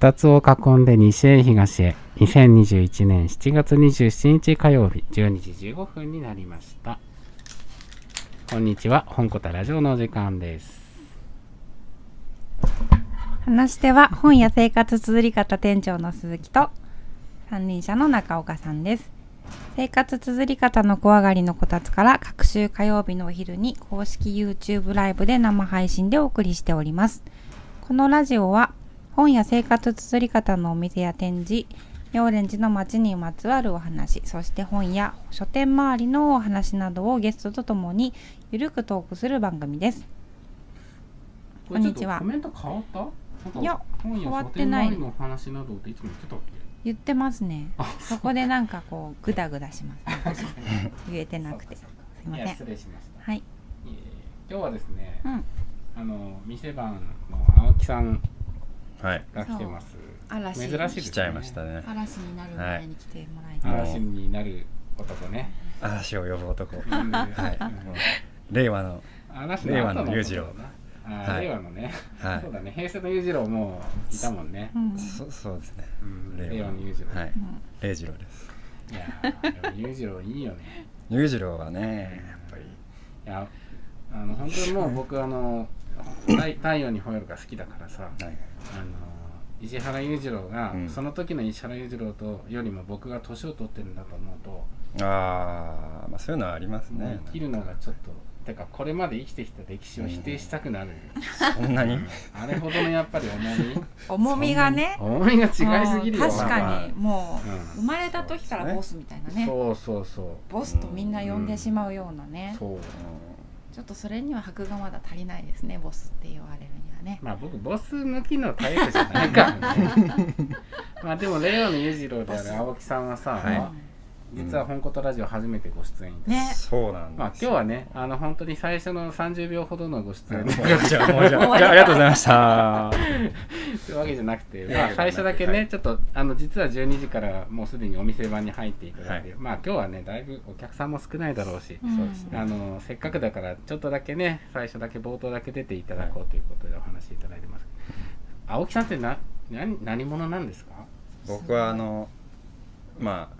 こたつを囲んで西へ東へ。2021年7月27日火曜日12時15分になりました。こんにちは本コタラジオのお時間です。話し手は本や生活綴り方店長の鈴木と三輪車の中岡さんです。生活綴り方の小上がりのこたつから各週火曜日のお昼に公式 YouTube ライブで生配信でお送りしております。このラジオは本や生活綴り方のお店や展示妙蓮寺の街にまつわるお話そして本や書店周りのお話などをゲストとともにゆるくトークする番組です。こんにちは。コメント変わった？いや本変わってない書店周りのお話などっていつも言ってますね。あそこでなんかこうグダグダします、ね、言えてなくて。すいません。失礼しました。はい。今日はですね、うん。あの店番の青木さんはい。が来てます嵐珍しいですね。しちゃいましたね。嵐になる前に来てもらいたい、はい嵐になる男ね、嵐を呼ぶ男。うん。はい。令和の嵐令和後の裕次郎。はい。令和のね、はい。そうだね。平成の裕次郎もいたもんね。う、ん。そそうですね。うん。令和の裕次郎、はい。うん。礼二郎です。いやーでも裕次郎いいよね。裕次郎はねやっぱり。いやあの本当にもう僕あの太太陽に吠えるが好きだからさはい。あの石原裕次郎が、うん。その時の石原裕次郎とよりも僕が年を取ってるんだと思うと、ああまあそういうのはありますね。生きるのがちょっとてかこれまで生きてきた歴史を否定したくなる、そんなに？あれほどのやっぱり重み？重みがね。重みが違いすぎるよ。確かにもうんう生まれた時からボスみたいなね。そうそうそう。ボスとみんな呼んでしまうようなね、そう。ちょっとそれには箔がまだ足りないですねボスって言われるにはね。まあ僕ボス向きのタイプじゃないからね。まあでも令和の裕次郎である青木さんはさ、はい実は本ことラジオ初めてご出演です、ね。そうなんですまあ今日はねあの本当に最初の30秒ほどのご出演もとうじゃあ。もうじゃあ。いやありがとうございました。いうわけじゃなくて、まあ、最初だけね、はい。ちょっとあの実は12時からもうすでにお店番に入っていただいて、はい。まあ今日はねだいぶお客さんも少ないだろうし、うんあのせっかくだからちょっとだけね最初だけ冒頭だけ出ていただこうということでお話しいただいてます、青木さんってな何何者なんですか？僕はあのまあ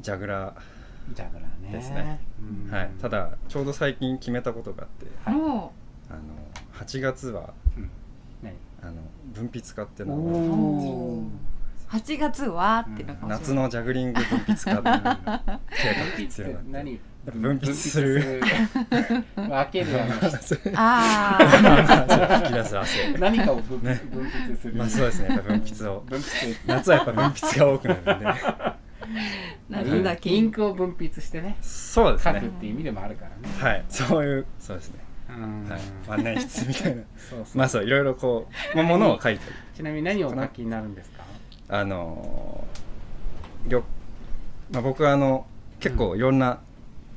ジャグラジャグラーね。ですね。うん。ーはい。ただちょうど最近決めたことがあって。もあの8月はうん。何？あの分泌家っていうのうを。おー。8月は？っていうのかもしれない。夏のジャグリング分泌家っていうのがあって何分泌する。分泌する。分けるあのああ吹き出す汗何かを分,、泌する。まあそうですね。やっぱ分泌を。分泌夏はやっぱ分泌が多くなるんで夏だけ。インクを分泌してね。そうですね。書くっていう意味でもあるからね、はい。そういう。そうですね。うん。はい万年筆みたいな。そうそう。まあそういろいろこう、まあ、物を書いたり。ちなみに何をお書きになるんですか？あのーりょまあ、僕はあの結構いろんな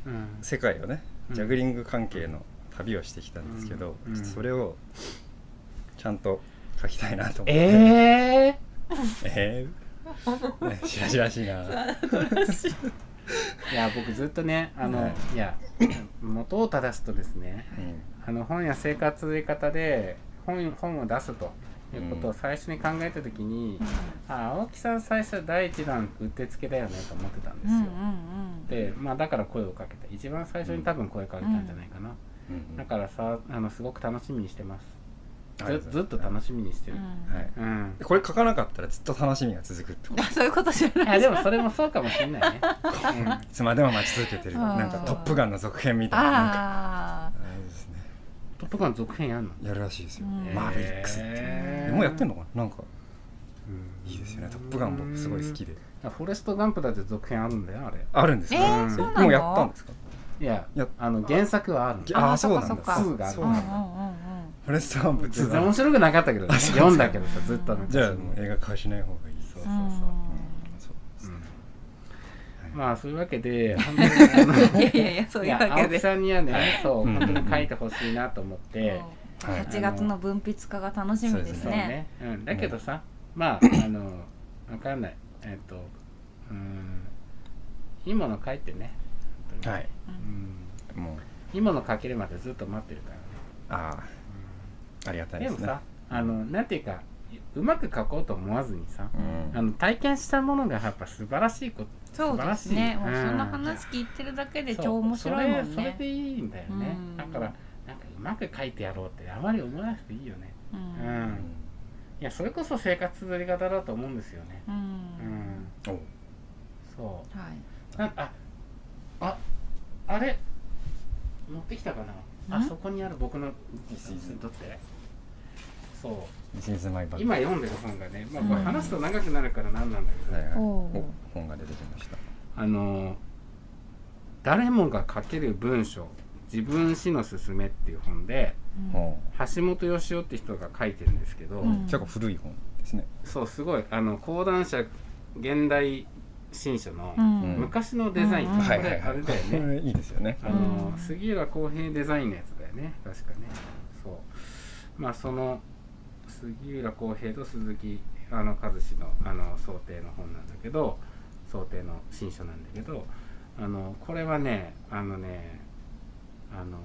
うん。世界をね、うん。ジャグリング関係の旅をしてきたんですけど、うん。うんそれをちゃんと書きたいなと思って。ええ えー？ね、しらしらしいな。いや僕ずっとねあの、はい。い、や元を正すとですねうん。あの本や生活の方で本本を出すということを最初に考えた時に、あ青木さん最初第一弾うってつけだよねと思ってたんですよ、うんうんうんでまあだから声をかけた一番最初に多分声かけたんじゃないかな、うん。だからさあのすごく楽しみにしてますずずっと楽しみにしてる。うん。はい。うん、これ書かなかったらずっと楽しみが続くってこと。あそういうことじゃないでもそれもそうかもしれないね、いつまでも待ち続けてる。なんか「トップガン」の続編みたいな。なんか。ああれですね。トップガン続編やんの、やるらしいですよ、うん。マーヴェリックスって。もうやってんのかな？なんか。うん。いいですよね「トップガン」僕すごい好きで。フォレストガンプだって続編あるんだよあれ。あるんですか、えーうんそうなの？もうやったんですか？いやいやあの原作はあるあああそうなんだ。かそっか2があるそうなんだ。うんうんうんうんフォレストガンプ2だ全然面白くなかったけどね。読んだけどさずっとじゃあもう映画化しない方がいい。そうそうそう。うんまあそういうわけで本当にいやいやいやそういうわけで。青木さんにはねそううん。本当に書いてほしいなと思って、うん。はい。8月の分泌化が楽しみですそうね。ね、うん、だけどさ、まああのわかんない。えっ、とうん。いいもの書いてね。はい。うん。もう。いいもの書けるまでずっと待ってるからね、ああありがたいですね。でもさあのなんていうかうまく書こうと思わずにさ、うん。あの体験したものがやっぱ素晴らしいことそうですね。素晴らしい。その話聞いてるだけでそう。超面白いもんそれそれね。でいいんだよね、うん。だからなんかうまく書いてやろうってあまり思わなくていいよね。ううん、ん。いやそれこそ生活綴り方だと思うんですよね。うん。うん。おそはい。うなあああれ？持ってきたかな？あんそこにある僕のどってそう「This is my bag」今読んでる本がね、まあ、これうん話すと長くなるから何なんだけど、はいはい、おおー本が出てきました。あの誰もが書ける文章自分史のすすめっていう本でお橋本義夫って人が書いてるんですけど、うん。結構古い本ですね。そうすごい。あの講談社現代新書のうん。昔のデザイン、うんこれ、はいはいはい。あれだよこねれいいですよね。あの、うん杉浦康平デザインのやつだよね。確かね。そう。まあその杉浦康平と鈴木あの和志のあの想定の本なんだけど想定の新書なんだけどあのこれはねあのねあの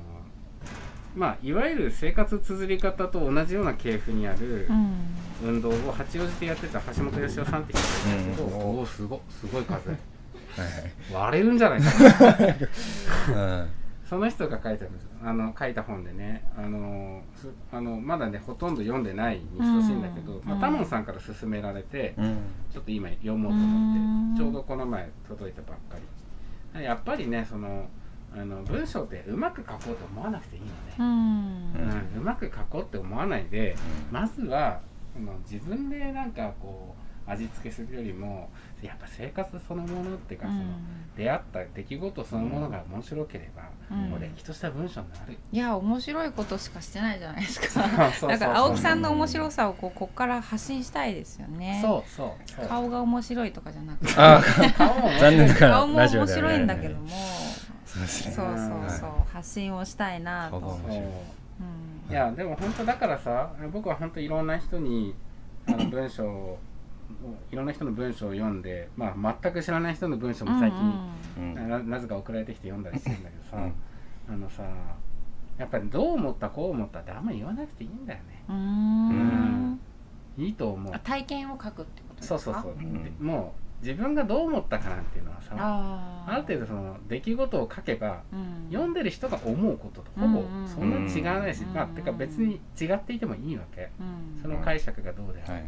まあいわゆる生活綴り方と同じような系譜にあるうん。運動を八王子でやってた橋本義夫さんって人がいるんだけど、うんおおすごすごい数はい割れるんじゃないかな。は いその人が書いたんですよ。あの書いた本でね。あのすあのまだねほとんど読んでないに等しいんだけど、うん。まあ、タモンさんから勧められて、うん。ちょっと今読もうと思って、うん。ちょうどこの前届いたばっかり。やっぱりねそのあの文章ってうまく書こうと思わなくていいのね、うん。うん。うまく書こうって思わないでうまずはその自分でなんかこう味付けするよりもやっぱ生活そのものっていうか、その出会った出来事そのものが面白ければ、うん。もうれっきとした文章になる。いや面白いことしかしてないじゃないですか。だから青木さんの面白さをこうここから発信したいですよね。そうそうそう。顔が面白いとかじゃなくて。あ顔も面白い。んだけども、そうそうそう。発信をしたいなと。顔が面そううん。いやでも本当だからさ僕は本当いろんな人にあの文章をいろんな人の文章を読んで、まあ、全く知らない人の文章も最近、うん。ななぜか送られてきて読んだりしてるんだけどさ、うん。あのさやっぱりどう思ったこう思ったってあんまり言わなくていいんだよね。うん。うん。いいと思う。あ体験を書くってことですか？そうそうそう、うん。でもう自分がどう思ったかなんていうのはさある程度その出来事を書けばうん。読んでる人が思うこととほぼうんうんそんなに違わないし、うんまあてか別に違っていてもいいわけ。うん。その解釈がどうであれ、はい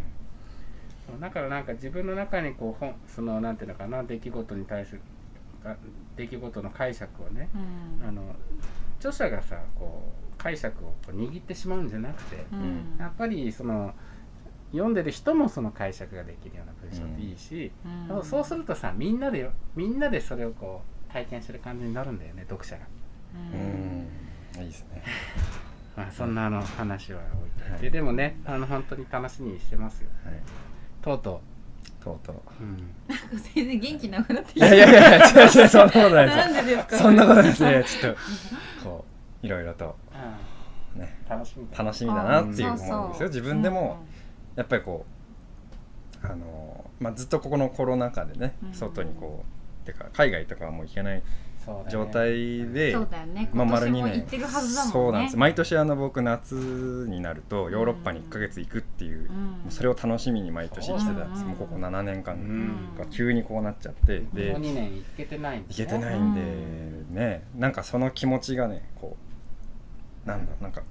そうだからなんか自分の中にこう本そのなんていうのかな出来事に対するか出来事の解釈をねうん。あの著者がさこう解釈をこう握ってしまうんじゃなくて、うん。やっぱりその読んでる人もその解釈ができるような文章でいいし、うん。そうするとさみんなでみんなでそれをこう体験する感じになるんだよね読者が。うん。いいですね。まあ、そんなあの話は置いて、はい。でもねあの本当に楽しみにしてますよ。はいとうととうとう。う、うん、全然元気なくなってきいやいやいや違う違うそんなことないですなんでですか？そんなことないですねちょっとこういろいろと。あね。あ楽しみだ楽しみだなっていう思うんですよ。自分でもやっぱりこうあのまあずっとここのコロナ禍でねうん。外にこうてか海外とかはもう行けない状態でそうだよね。まあ今丸2年。そうなんです。毎年あの僕夏になるとヨーロッパにうん1ヶ月行くっていううん。もうそれを楽しみに毎年してたんです。うんもうここ7年間うん。が急にこうなっちゃって。で2年行けてないんです行けてないんでね。なんかその気持ちがねこうなんだなんか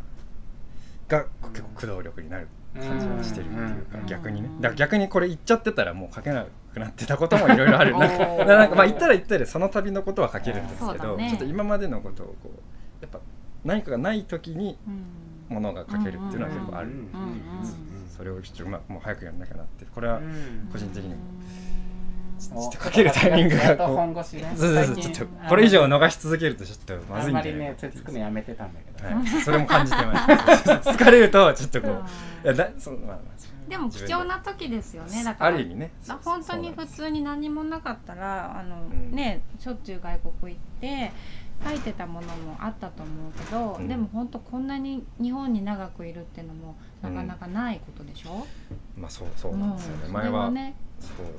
が結構駆動力になる感じがしてるっていうかうん。逆にね。うんだから逆にこれ言っちゃってたらもう書けなくなってたこともいろいろある。なんかなんかまあ言ったら言ったでその旅のことは書けるんですけど、ね。ちょっと今までのことをこうやっぱ何かがない時にうんものが書けるっていうのは結構ある、それをちょっとうまくもう早くやんなきゃなってこれはうん。個人的に。もおちょっと書けるタイミングがやっとこう。本腰ね。そうそうそう最近ちょっとこれ以上逃し続けるとちょっとまあんまずいんじゃないりねつつくのやめてたんだけど、はい、それも感じてます疲れるとちょっとこうい。やだそのまあまあでも貴重な時ですよねだから。ある意味ね。だ本当に普通に何もなかったらあの、うん。ねしょっちゅう外国行って書いてたものもあったと思うけど、うん。でも本当こんなに日本に長くいるっていうのもなかなかないことでしょ、まあそうそうなんですよね、うん前は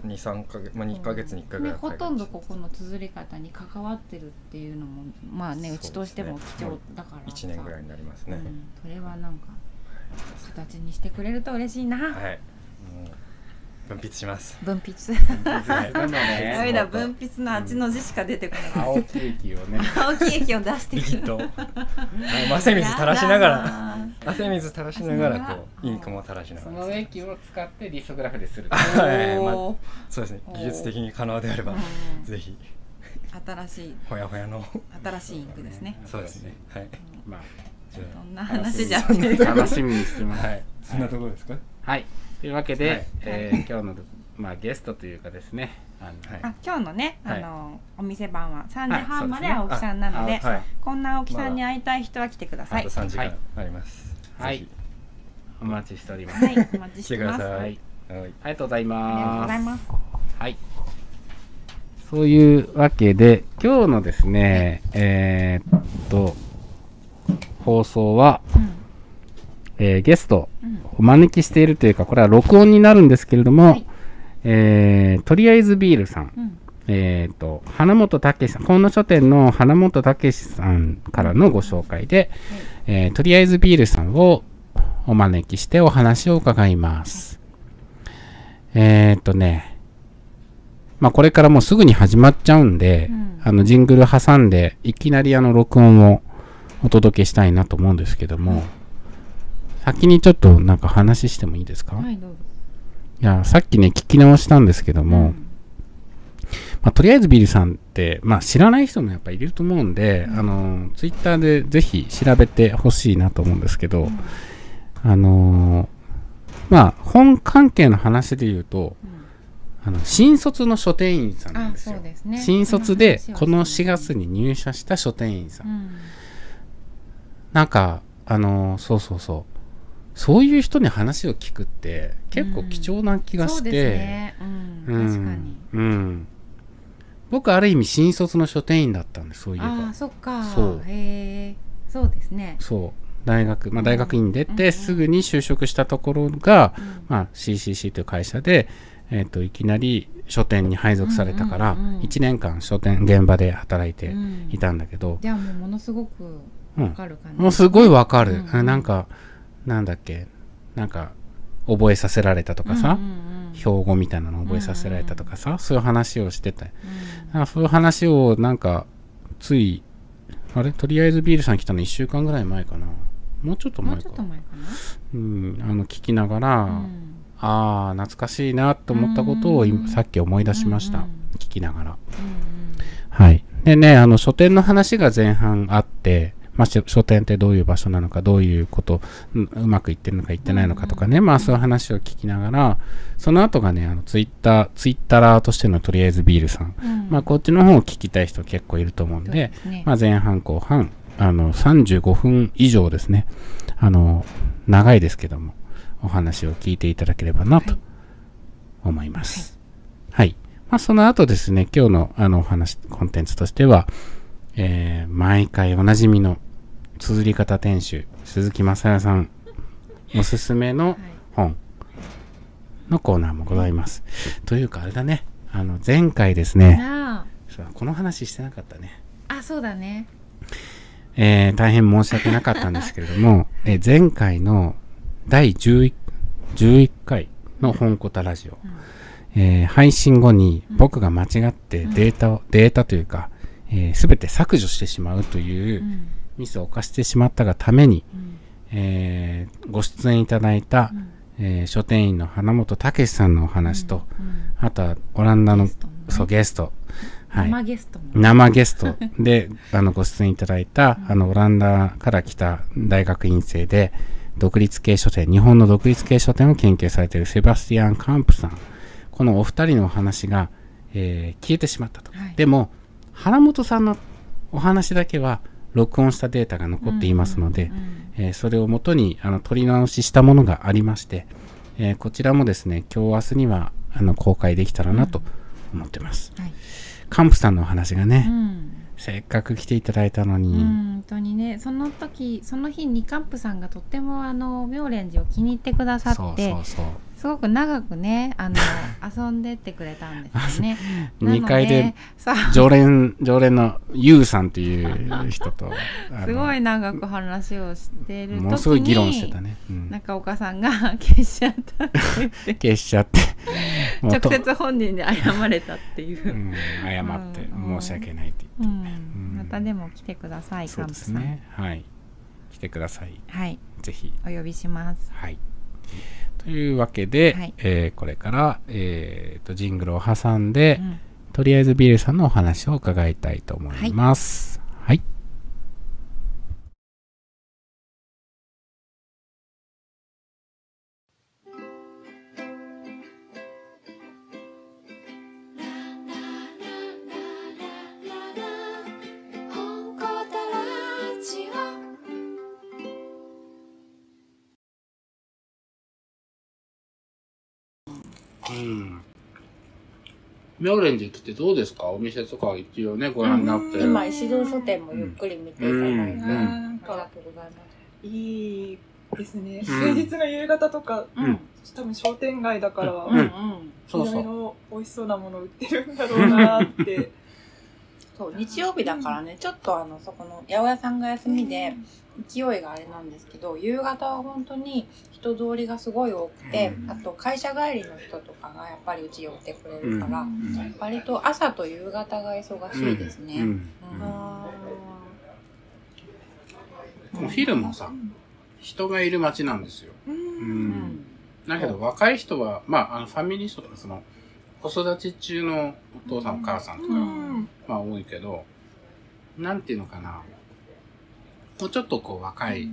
23か月まあ2か月に1回ぐらいね、ほとんどここの綴り方に関わってるっていうのもまあねそうちとしても貴重だから1年ぐらいになりますね、うん、それはなんか形にしてくれると嬉しいな、はい。もう分泌します。分泌。ダメだ分泌のあっちの字しか出てこない、青ケーキをね。青木液を出して。くる 汗水垂らしながら。ら汗水垂らしながらこうインクも垂らしなそがら。の液を使ってリソグラフでする はい。そうですね。技術的に可能であればうん。ぜひ。新しい。ほやほやの。新しいインクですね。そうですね。はい。まあじゃそんな話じゃって楽しみにしてます。あはい。そんなところですか？はいというわけで、はい。えー今日の、まあ、ゲストというかですね。あの、はい。あ今日のね、はい。あのお店番は3時はい半まで青木さんなので,、あはい。こんな青木さんに会いたい人は来てください。あと3時は間いありますはい。ぜお待ちしております、はいお待ちしててます。ください。はい。はい。ありがとうございありがとうますございます。はい。そういうわけで、今日のですね、えーっと、放送は、うんえーゲストうん。お招きしているというか、これは録音になるんですけれども、はい。えーとりあえずビールさん、うん。えーっと、花本武さん、本の書店の花本武さんからのご紹介で、えーとりあえずビールさんをお招きしてお話を伺います。えーっとね、まあこれからもうすぐに始まっちゃうんで、うん。あのジングル挟んで、いきなりあの録音をお届けしたいなと思うんですけども、先にちょっとなんか話してもいいですか、い、はいどうぞ。や、さっきね、聞き直したんですけども、まあ、とりあえずビリさんって、まあ、知らない人もやっぱいると思うんで、うん。あのツイッターでぜひ調べてほしいなと思うんですけど、うん。あのーまあ本関係の話で言うとうん。あの新卒の書店員さんなんあですよね。新卒でこの4月に入社した書店員さん、うん。なんかあのーそうそうそうそういう人に話を聞くって結構貴重な気がして、確かに。うん。僕ある意味新卒の書店員だったんですそういえば。ああそっか。そう。へえそうですね。そう。大学、まあ、大学院出うん。てすぐに就職したところが、うん。まあ、CCC という会社で、えー、といきなり書店に配属されたから、うんうんうん1年間書店現場で働いてうん。いたんだけど、じゃあもうものすごくうんわかる感じ。もうすごいわかる、うんうんあなんかなんだっけ？なんか覚えさせられたとかさ、うんうんうん。標語みたいなの覚えさせられたとかさ、そういう話をしてて。うん。あそういう話をなんかついあれ？とりあえずビールさん来たの1週間ぐらい前かな。もうちょっともう前かちょっと前かうん、あの聞きながら、なうん。ああ懐かしいなと思ったことを今うんさっき思い出しました、うんうん。聞きながら。うん。はい。でねあの書店の話が前半あって、まあ、し書店ってどういう場所なのかどういうことううまくいってるのかいってないのかとかね、まあそういう話を聞きながらその後がねあのツイッターツイッターとしてのとりあえずビールさん、うん。まあこっちの方を聞きたい人結構いると思うんでですね。まあ、前半後半あの35分以上ですね。あの長いですけどもお話を聞いていただければなとはい思います。はい、まあ、その後ですね今日のあのお話コンテンツとしては、えー毎回おなじみの綴り方店主鈴木雅也さんおすすめのはい。本のコーナーもございます。というかあれだね。あの前回ですね。この話してなかったね。ああそうだね。えー大変申し訳なかったんですけれども、えー前回の第 11, 11回の本コタラジオ、えー配信後に僕が間違ってデータを、データというか、えー、全て削除してしまうといううんミスを犯してしまったがために、うん。えーご出演いただいた、えー書店員の花本武さんのお話と、うん。あとはオランダのゲストのね。そうゲスト、はい、生ゲストも生ゲスト。であのご出演いただいた、あのオランダから来た大学院生で独立系書店日本の独立系書店を研究されているセバスティアン・カンプさん。このお二人のお話が、えー消えてしまったと、はい。でも原本さんのお話だけは録音したデータが残っていますので、うんうんえーそれをもとにあの取り直ししたものがありまして、えーこちらもですね、今日明日にはあの公開できたらなと思ってます。はい。カンプさんのお話がうね、ん。せっかく来ていただいたのうに、ん、本当にねその時その日にカンプさんがとってもあの妙蓮寺を気に入ってくださそうってそうそう。すごく長くねあの 遊んでってくれたんですよね。2階で常連、常連のユウさんという人と、すごい長く話をしてる時にものすごい議論してたね。うん中岡さんが消しちゃったって言って消しちゃって、直接本人に謝れたっていうう。ん、謝ってうん申し訳ないってう言って、ん、またでも来てください、そうで。すね。はい。来てください。はい、ぜひ。お呼びします。はい。というわけで、はいえーこれから、えーと、ジングルを挟んで、うんとりあえずビルさんのお話を伺いたいと思います。はい。うん。妙蓮寺ってどうですか？お店とかは一応ね、ご覧になって。今、石堂書店もゆっくり見ていただいて、うんあうんりなんがかとうございます。いいですね、うん平日の夕方とかうん。多分商店街だから、うんうんうん。そうそう。いろいろ美味しそうなもの売ってるんだろうなってそう、日曜日だからね、ちょっとあの、そこの八百屋さんが休みで、勢いがあれなんですけど、夕方は本当に人通りがすごい多くて、うん。あと会社帰りの人とかがやっぱりうち寄ってくれるから、うん。割と朝と夕方が忙しいですね。お昼もさ、人がいる街なんですよ。ーううん。うん。だけど若い人は、まあ、あの、ファミリー層とか、その、子育ち中のお父さんお母さんとか、うんまあ多いけど、なんていうのかな。もうちょっとこう若い、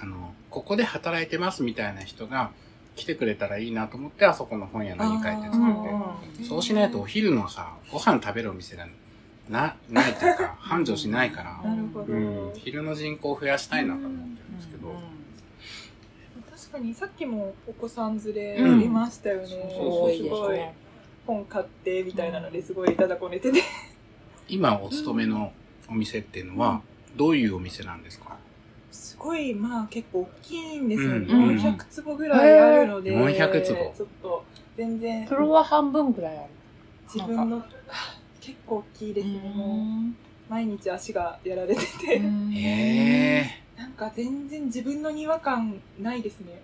あの、ここで働いてますみたいな人が来てくれたらいいなと思って、あそこの本屋の2階って作って。そうしないとお昼のさ、ご飯食べるお店がな、ないというか、繁盛しないから、うん、昼の人口を増やしたいなと思ってるんですけど、確かにさっきもお子さん連れうん。いましたよね、そうそう多いすごい。本買ってみたいなのですごいただこねてて今お勤めのお店っていうのは、どういうお店なんですか？すごいまあ結構大きいんですよ。ね、うん。うん400坪ぐらいあるので、へー400坪。ちょっと全然フロア半分ぐらいある。自分の結構大きいですね、もう毎日足がやられてて、へえなんか全然自分の庭感ないですね。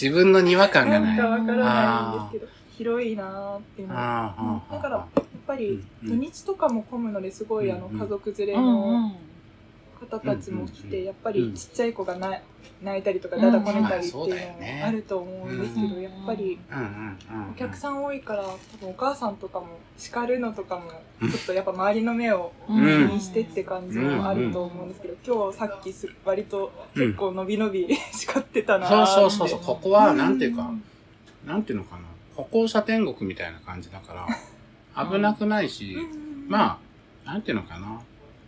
自分の庭感がなない。んかわからないんですけど広いなーっていうの。あーあーだからやっぱり土日とかも混むのですごいあの家族連れうんの方たちも来うんてやっぱりちっちゃい子がな泣いたりとかうんだだこねたりっていうのもあると思うんですけうん。どやっぱり。お客さん多いから多分お母さんとかも叱るのとかもちょっとやっぱ周りの目を気うん。にしてって感じもあると思うんですけど今日さっきす割と結構伸び伸び 叱ってたなーって。そうそうそうそう、ここは、なんていうか、なんていうのかな、歩行者天国みたいな感じだから、危なくないし、まあ、なんていうのかな、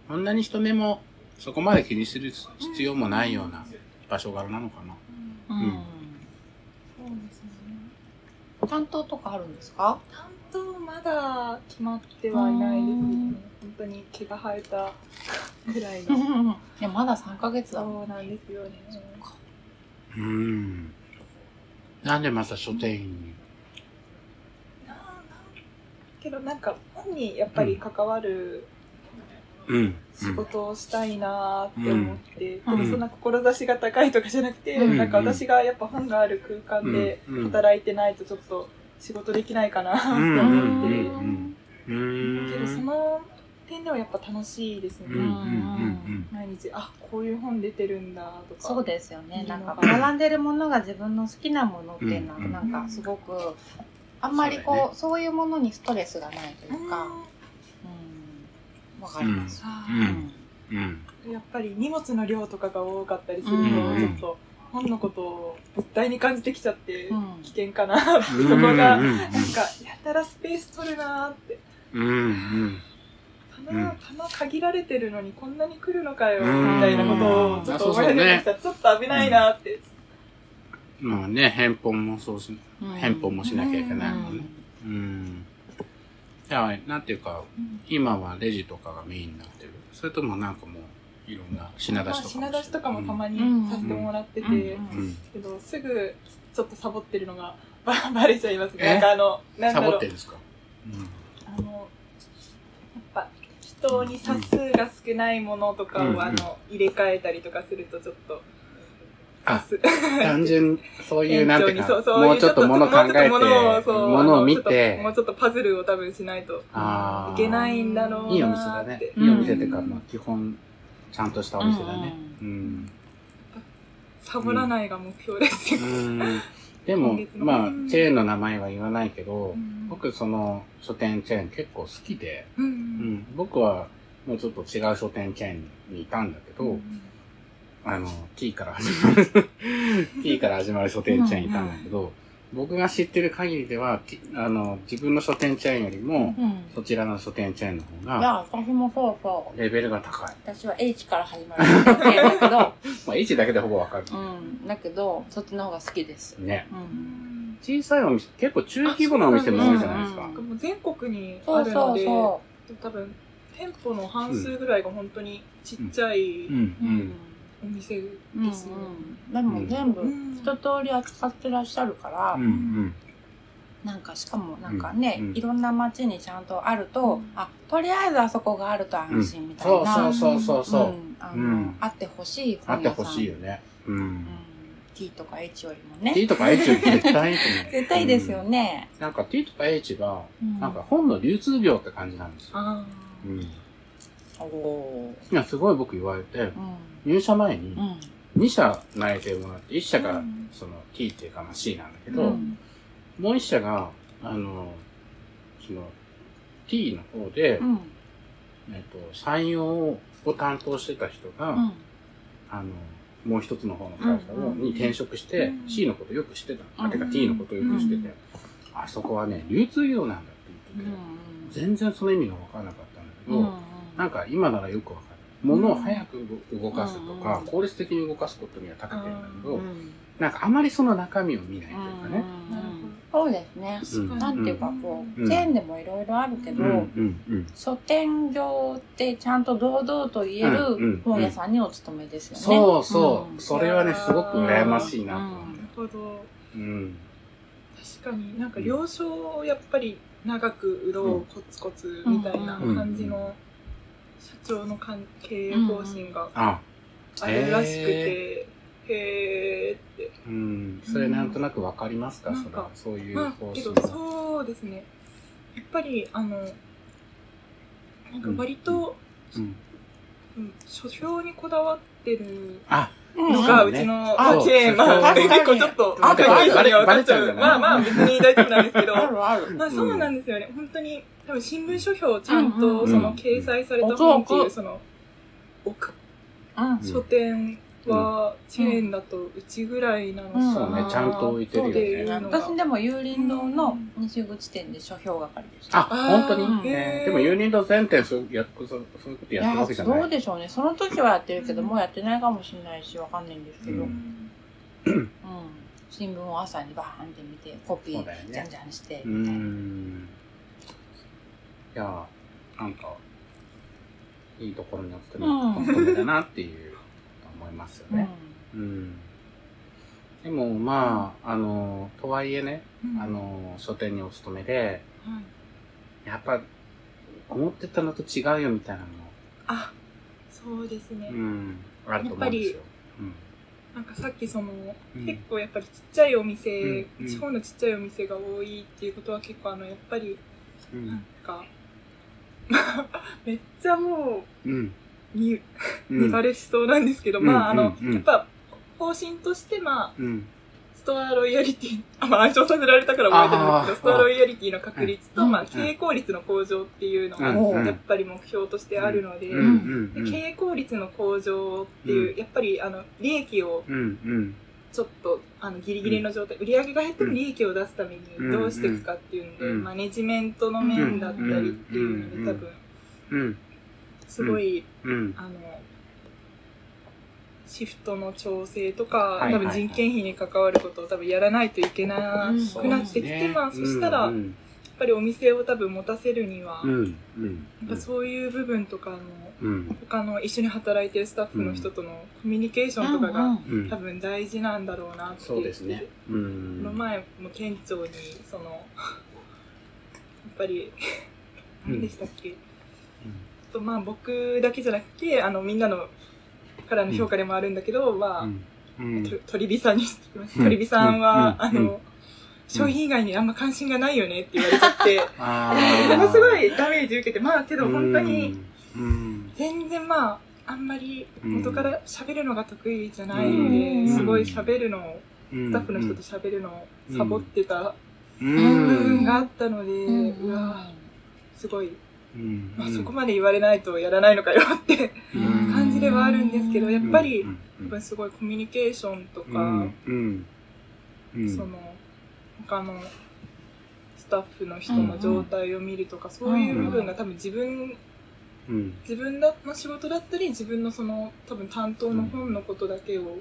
そんなに人目もそこまで気にする必要もないような場所柄なのかな。うん。うん。そうですね。担当とかあるんですか？担当まだ決まってはいないですね。本当に毛が生えたぐらいの。いや、まだ3ヶ月だ。そうなんですよね。うん。なんでまた書店員に？けどなんか本にやっぱり関わるうん。仕事をしたいなーって思って、うん。でもそんな志が高いとかじゃなくて、うん。なんか私がやっぱ本がある空間でうん。働いてないとちょっと仕事できないかなってうん。思って。けどその点ではやっぱ楽しいですね、毎日あこういう本出てるんだとか。そうですよね。なんかうん。学んでるものが自分の好きなものっていうのは、うん。なんかすごく、あんまりこう、そうだよそういうものにストレスがないというか、うん、わかります。あうん。うん。ーやっぱり荷物の量とかが多かったりすると、うんちょっと本のことを物体に感じてきちゃって、うん。危険かなってそこが、なんかやたらスペース取るなーって。うんうん。棚、うん。棚限られてるのにこんなに来るのかよ、うん。みたいなことをちょっと思い始めました。ちょっと危ないなって。まあね、返本もそうし、うん返報もしなきゃいけないもんね。うん。じゃあ、なんていうか、今はレジとかがメインになってる。それともなんかもう、いろんな品出しとかも品出しとかもたまにさせてもらってて、うん。うん。けどすぐちょっとサボってるのが ババレちゃいますね。え？なんかあの、なんサだろう。ボってるんですか？あの、やっぱ人に冊数が少ないものとかを、うん。あの入れ替えたりとかするとちょっと、あ。単純、そういう、なんていうか もうちょっと物考えて、もうちょっと物を見てもうちょっとパズルを多分しないといけないんだろうな。いいお店だね。うんいいお店っていうか、まあ、基本、ちゃんとしたお店だね。うん。サボらないが目標ですよ。うん。でもまあうん、チェーンの名前は言わないけどう、ん僕、その、書店チェーン結構好きで。僕は、もうちょっと違う書店チェーンにいたんだけど、あの、T から始まる、T から始まる書店チェーンにいたんだけど、僕が知ってる限りでは、T- あの、自分の書店チェーンよりも、うんそちらの書店チェーンの方が、いや、私もそうそう。レベルが高い。私は H から始まるだけど、まあ、H だけでほぼわかる。うん。だけど、そっちの方が好きです。ね。うん。小さいお店、結構中規模なお店も多いじゃないですかあ。もう全国にそうそうあるので、そ多分店舗の半数ぐらいが本当にちっちゃいうん、うう。うんん。。お店うんですよ。うん。でも全部うん一通り扱ってらっしゃるから、うん、うん。なんかしかもなんかね、うんうんいろんな街にちゃんとあると、うんあ、とりあえずあそこがあると安心みたいそうな。そうそうそうそう。んあの、うんあってほしいあって本屋さん。ほしいよね。ううんん。。T とか H よりもね。T とか H より絶対いいと思う。絶対ですよね。うん。なんか T とか H が、うんなんか本の流通業って感じなんですよ。あうん。すごい僕言われて。入社前にうん。2社内定もらって、1社がうんその T っていうかまあ C なんだけど、うん。もう1社が、あの、その T の方で、うん。えっと、採用を担当してた人が、うん。あの、もう一つの方の会社に転職して、うん C のことよく知ってた。あ、うんてか T のことよく知ってて、あそこはね、流通業なんだって言ってて、全然その意味が分からなかったんだけど、うん。なんか今ならよくわかる。物を早く動かすとか、うん効率的に動かすことには長けてるんだけど、うん。なんかあまりその中身を見ないというかね。そうですね。なんていうかこう、うんチェーンでもいろいろあるけど。書店業ってちゃんと堂々と言える本屋さんにお勤めですよね。そうそう、んそれはね、すごく羨ましいなと思って。なるほど。うん。確かになんか了承をやっぱり長く売ろう、うんコツコツみたいな感じの社長の関係方針があ、あるらしくて、へーって。うん。それなんとなくわかりますか、なんかそれは。そういうまあ方けど針。そうですね。やっぱりあの、なんか割と、うん。うん書評にこだわってるあ、うんのがそうちのあチェーン、まあ結構ちょっと、あ関係者には分かっちゃう。まあまあ別に大丈夫なんですけど。あるある。まあそうなんですよね。本当に、多分新聞書評をちゃんとその掲載された本っていう、その、奥うん。書店はチェーンだとうちぐらいなのかな。そうね、ちゃんと置いてるよね。私でも有林堂の西口店で書評係でした。あ、本当に？でも、ユーニンド全店そうやそうそういうこといやってるわけじゃない。どうでしょうね。その時はやってるけど、もうやってないかもしれないし、わかんないんですけど。ううんん。新聞を朝にバーンって見て、コピーじゃんじゃんして、うみたいな。ん。いや、なんか、いいところにお勤め、だなっていう、思いますよね。うん。でも、まあ、あの、とはいえね、うんあの、書店にお勤めで、はいやっぱ、思ってたのと違うよみたいなのも、あ、そうですね。うん、あると思うんですよ。なんかさっきその、うん結構やっぱりちっちゃいお店、うんうん地方のちっちゃいお店が多いっていうことは結構あの、やっぱりうん。なんか、めっちゃもうん。う、ん。見バレしそうなんですけど、うんまああの、うんうんやっぱ、方針としてまあ、うん。ストアロイヤリティ、あ、まあ暗唱させられたから覚えてるんですけど、ストアロイヤリティの確率と、うんまあ、経営効率の向上っていうのが、やっぱり目標としてあるの。で経営効率の向上っていう、やっぱりあの利益をうん。うん。ちょっとあのギリギリの状態、売り上げが減っても利益を出すためにどうしていくかっていうので、うんマネジメントの面だったりっていうので、うん多分うん。すごい、うん。あのシフトの調整とか、はい多分人件費に関わることを多分やらないといけなくなってきて、まあそしたら、やっうん。ぱりお店を多分持たせるには、やっぱそういう部分とかの、うん。他の一緒に働いてるスタッフの人とのコミュニケーションとかが、うん多分大事なんだろうなってそうですね。うこんの前も店長にその やっぱり何でしたっけ、とまあ僕だけじゃなくてあのみんなのからの評価でもあるんだけど、まあ、うん。うんと鳥火さんにしてきました。うん。鳥火さんは、うん。うん。あの、商品以外にあんま関心がないよねって言われちゃって、ものすごいダメージ受けて、まあけど本当に、うん全然まあ、あんまり元から喋るのが得意じゃないうん。ので、すごい喋るのを、うん。スタッフの人と喋るのをサボってたうん。部分があったので、うん。うわすごい、うん。まあそこまで言われないとやらないのかよってうん。感じではあるんですけど、やっぱりう、ん。やっぱりすごいコミュニケーションとか、うん。うん。うん。その他のスタッフの人の状態を見るとか、そういう部分が多分自分うん。自分の仕事だったり自分のその多分担当の本のことだけを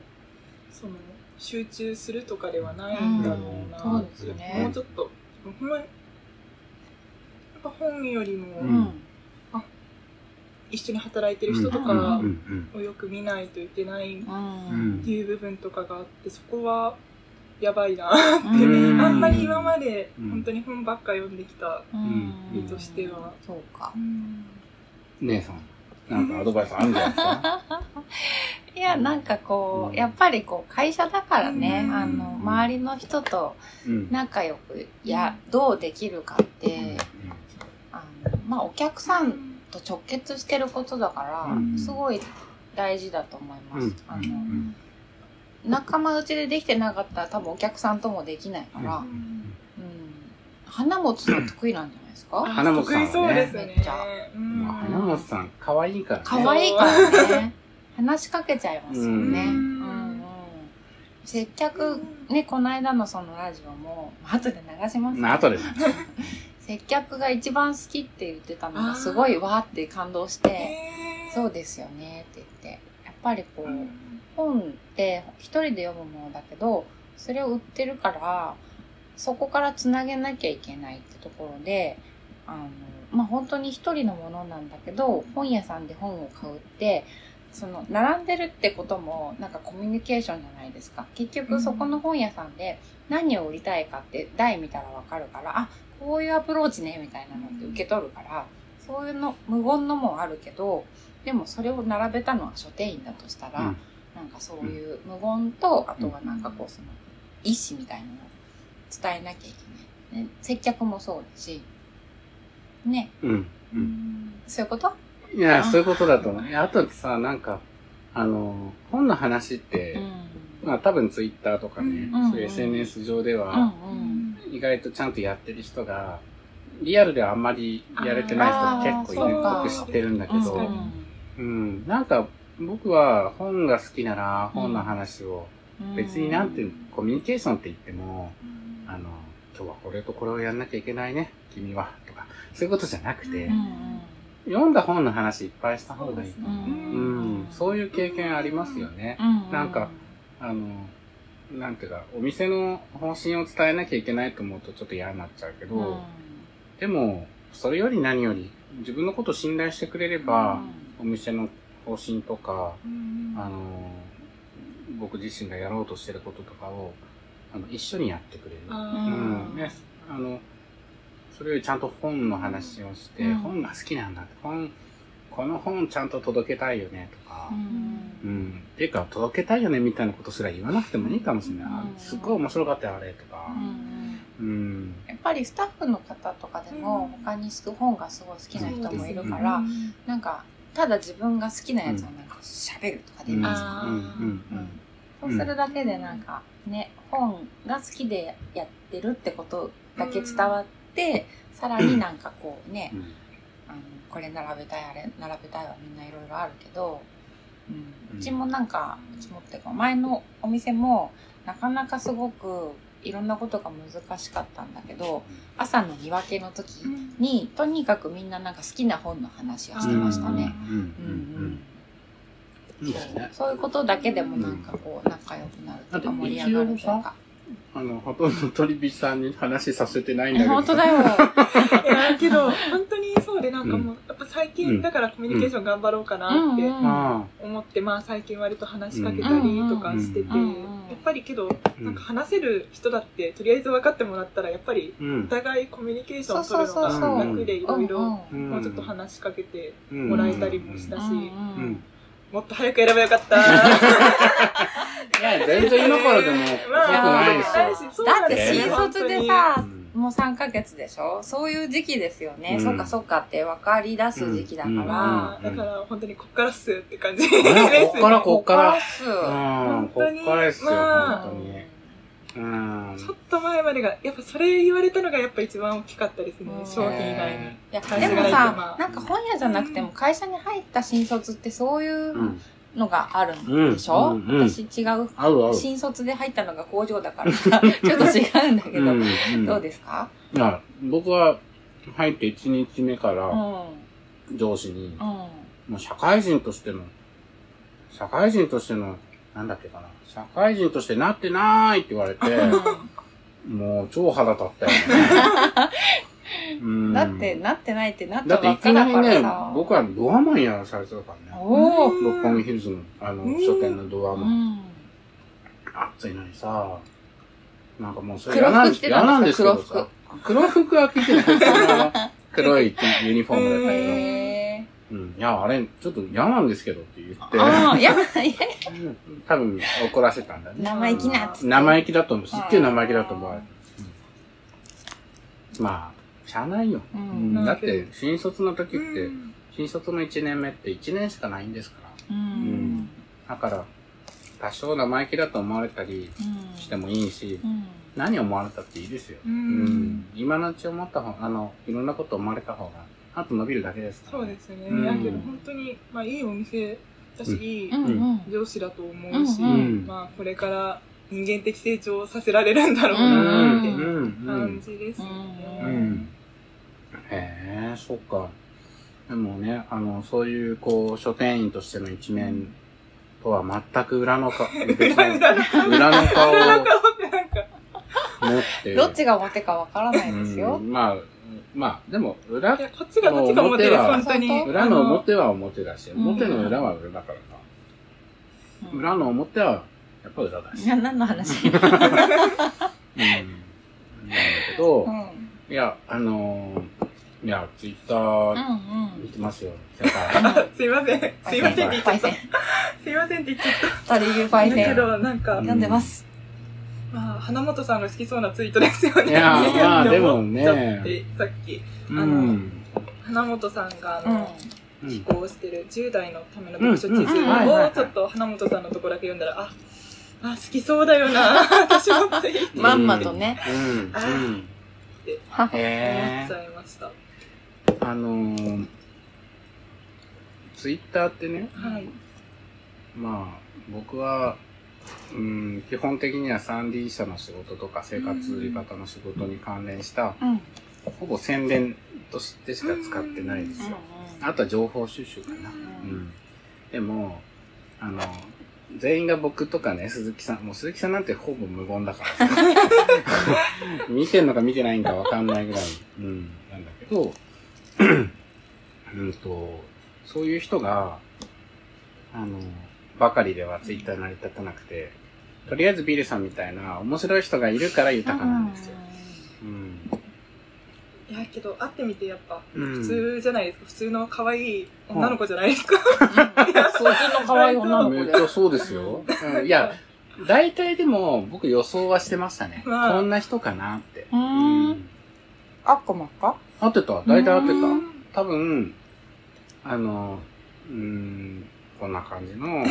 その集中するとかではないんだろうな。うん。って、そうですね。もうちょっとほんまにやっぱ本よりも、うん。一緒に働いてる人とかうん。うん。をよく見ないといけないっうん。ていう部分とかがあってそこはやばいな。うん。あんまり今までうん。本当に本ばっか読んできたん身としては。そうか。姉さんなんかアドバイスあるんじゃないですか？いや、なんかこうやっぱりこう、会社だからね、うん。あの、周りの人とうん。仲良く、や、どうできるかって、あの、まあ、お客さんと直結してることだから、うん。すごい大事だと思います。うん。あの、うん。仲間内でできてなかったら多分お客さんともできないから、ううん。花持つの得意なんじゃない？ですか？花本さんはね。得意そうですね。めっちゃうんまあ花本さん可愛いからね。可愛いからね。話しかけちゃいますよね。うん。うんうん。接客、ね、この間のそのラジオも、後で流します。けどまあ後で。接客が一番好きって言ってたのがすごいわーって感動して、そうですよねって言って。やっぱりこう、うん。本って一人で読むものだけど、それを売ってるから、そこからつなげなきゃいけないってところで、あの、まあ、本当に一人のものなんだけど、本屋さんで本を買うって、その、並んでるってことも、なんかコミュニケーションじゃないですか。結局そこの本屋さんで何を売りたいかって台見たらわかるから、あ、こういうアプローチね、みたいなのって受け取るから、そういうの、無言のもあるけど、でもそれを並べたのは書店員だとしたら、うんなんかそういう無言と、あとはなんかこうその、意思みたいなのを伝えなきゃいけない。ね、接客もそうだし、ね、うんうん。そういうこと？いやそういうことだと思う。あとさなんかあの本の話ってうん。まあ多分ツイッターとかねうんそういう SNS 上でうんはうん。意外とちゃんとやってる人がリアルではあんまりやれてない人結構いる僕知ってるんだけうんどうんうん。なんか僕は本が好きなら本の話をうん。別になんていうコミュニケーションって言ってもあの今日はこれとこれをやんなきゃいけないね君はとかそういうことじゃなくてうんうん。読んだ本の話いっぱいした方がいい。ううん。ん、そういう経験ありますよね。うんなんか、あの、なんていうか、お店の方針を伝えなきゃいけないと思うとちょっと嫌になっちゃうけど、うん。でも、それより何より、自分のことを信頼してくれれば、お店の方針とか、あの、僕自身がやろうとしてることとかを、あの、一緒にやってくれる。うん。ね、あの、それよりちゃんと本の話をして、うん。本が好きなんだって、本、この本ちゃんと届けたいよねとか。う、ん。うん。っていうか、届けたいよねみたいなことすら言わなくてもいいかもしれない。あうん。すっごい面白かったよ、あれとか。う。んうん。やっぱりスタッフの方とかでも他に本がすごい好きな人もいるから、なんかただ自分が好きなやつをなんか喋るとかでいいん。ですよ、あー。うん。うん。そうするだけでなんかね本が好きでやってるってことだけ伝わって、さらになんかこうね、うん。あのこれ並べたいあれ並べたいはみんないろいろあるけど、うんうちもなんかうちもっていうか前のお店もなかなかすごくいろんなことが難しかったんだけど朝の見分けの時にとにかくみんななんか好きな本の話をしてましたね。うん。う。そういうことだけでもなんかこう仲良くなるとか盛り上がるとか。あの、ほとんど鳥火さんに話させてないんだけど。本当だよ。いやけど、本当にそうで、なんかもう、やっぱ最近だからコミュニケーション頑張ろうかなってうん。うん。あ思って、まあ最近割と話しかけたりとかしてて、うん。うん。やっぱりけど、うん。なんか話せる人だって、とりあえず分かってもらったら、やっぱりお。互いコミュニケーションを取るのが楽でいろいろ、うん。もうちょっと話しかけてうんもらえたりもしたし。もっと早く選べばよかった。いや、全然今からでも遅くないですよ。だって新卒でさう、んもう3ヶ月でしょそういう時期ですよね。うんそっかそっかって分かり出す時期だから。だから本当にこっからっすって感じあれこっからこっから。っす。うん、こ本当にっからですよ、まあ本当に。うん。ちょっと前までが、やっぱそれ言われたのがやっぱ一番大きかったですねう、ん商品以外に。いや、でもさなんか本屋じゃなくても会社に入った新卒ってそういううん。のがあるんでしょ、うんうんうん。私違う。新卒で入ったのが工場だから。ちょっと違うんだけど、うんうん。どうですか？いや、僕は入って1日目かうん。らうん。上司に、もう社会人としての、社会人としての、なんだっけかな、社会人としてなってないって言われて、もう超腹立ったよね。うんだって、なってないってなっだっていきなりねからさ。、僕はドアマンやらされてたからね。おお。六本木ヒルズの、あの、うん書店のドアうマン。ん。暑いのにさ、なんかもうそれ嫌なんです嫌なんですけどさ。黒服は着てない。黒いユニフォームだったけへど。うん。いや、あれ、ちょっと嫌なんですけどって言ってー。、ああ、いや、いや、多分怒らせたんだね。生意気なっつって。生意気だと思う。すっげえ生意気だと思う。うんまあ、しゃあないよ。ううんん。だって、新卒の時って、うん新卒の1年目って1年しかないんですから。うん。だから、多少生意気だと思われたりうん。してもいいし、うん。何思われたっていいですよ。ううんん。今のうち思った方あの、いろんなこと思われた方が、あと伸びるだけですからそうですね。うんだけど本当に、まあいいお店だし、いい。上司だと思うし、まあこれから人間的成長させられるんだろううん。なって感。じですようね。ん。へえ、そっか。でもね、あの、そういう、こう、書店員としての一面とは全く裏の顔、別の裏の顔をなんか、持って。どっちが表かわからないですよう。んまあ、まあ、でも、裏こっちがどっちが表です、本当に。裏の表は表だし、うん表の裏は裏だからさ。裏の表は、やっぱ裏だし。いや、何の話？うん。なんだけど、うん。いや、あのー、いや、ツイッタうーん見てますよ。すいません。すいませんって言っちゃった。すいませんって言っちゃっ二人流パイた。セン。だけど、なんか、読んでます。まあ、花本さんが好きそうなツイートですよね。いやまあってでも思っちゃってさっき、うん。花本さんが、あうん。の、うん寄稿してる10代のための読書地図をちょっと花本さんのとこだけ読んだら、あ、あ、好きそうだよな、私もって言ってまんまとね。うん。あうん。は思っへちゃいました。ーあのー、ツイッターってね、はい。まあ、僕は、うん、基本的には 3D 社の仕事とか生活売り方の仕事に関連した、うん。うん。ほぼ宣伝としてしか使ってないですよ。あとは情報収集かな。うん。でも、あの、全員が僕とかね、鈴木さん、もう鈴木さんなんてほぼ無言だからさ 見てんのか見てないんかわかんないぐらい、うん、なんだけど、うんと、そういう人が、あの、ばかりではツイッター成り立たなくて、とりあえずビルさんみたいな面白い人がいるから豊かなんですよ。うん。いや、けど、会ってみてやっぱ、うん普通じゃないですか。普通の可愛い女の子じゃないですか。普通の可愛い女の子でめっち。ゃそうですよ。うん、いや、大体でも僕予想はしてましたね。まあこんな人かなって。うーん。あっこまっか合ってた？大体合ってうんた。多分、あの、うーん、こんな感じの、うん。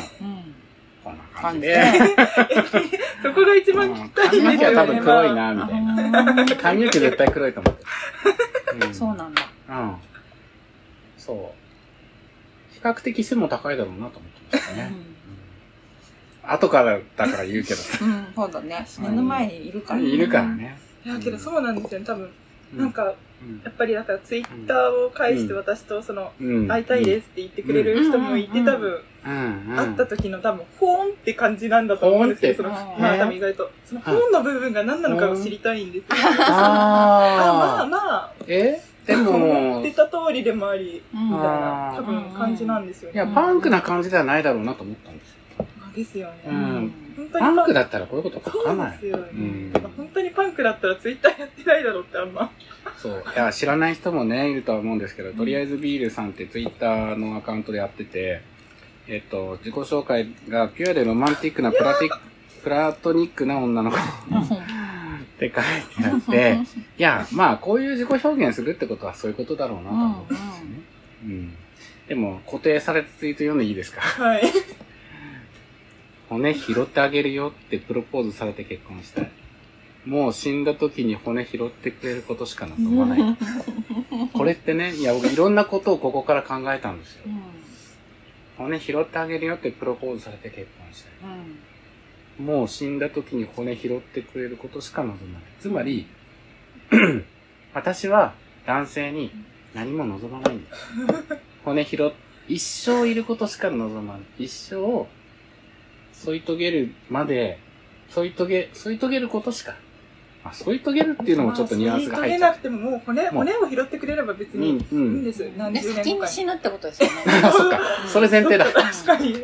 こんな感じで。そこが一番きたい髪の毛は多分ね黒いな、みたいな。髪の毛絶対黒いと思ってる。ん そうなんだ。うん。そう。比較的背も高いだろうなと思ってましたね。うん後からだから言うけど。うん、そうだね。目の前にいるから。いるからね。いや、けどそうなんですよね。多分、うんなんか、うん。やっぱりだからツイッターを介して私とその、うん。会いたいですって言ってくれる人もいて、うん。多分、会った時の多分、ほーんって感じなんだと思うんですけど、その、まあね多分意外と、そのほーんの部分が何なのかを知りたいんですよ。あ、まあ。まあ、え？で思も、いってた通りでもあり、うんみたいあな、ー多分感じなんですよね。や、パンクな感じではないだろうなと思ったんですよ。まあですよね。うん本当にパンクだったらこういうこと書かないそうです。よね。うん本当にパンクだったらツイッターやってないだろうってあんま。そう。いや、知らない人もね、いるとは思うんですけど、とりあえずビールさんってツイッターのアカウントでやってて、えっと、自己紹介がピュアでロマンティックなプラティ プラトニックな女の子って書いてあって、いや、まあ、こういう自己表現するってことはそういうことだろうなと思ったんですよね。うん。でも、固定されたツイート読んでいいですか？はい。骨拾ってあげるよってプロポーズされて結婚したい。もう死んだ時に骨拾ってくれることしか望まない。これってね、いや、僕いろんなことをここから考えたんですよ。骨拾ってあげるよってプロポーズされて結婚したい。もう死んだ時に骨拾ってくれることしか望まない。つまり、私は男性に何も望まないんだ。骨拾っ、一生いることしか望まない。一生、添い遂げるまで、添い遂げ、添い遂げることしか。あ、添い遂げるっていうのもちょっとニュアンスが入っちゃうまあ吸い遂げなくてももう骨、骨を拾ってくれれば別にいいうんんですよ。何で先に十年後か死ぬってことですよね。あ、そっか。それ前提だ。確かに。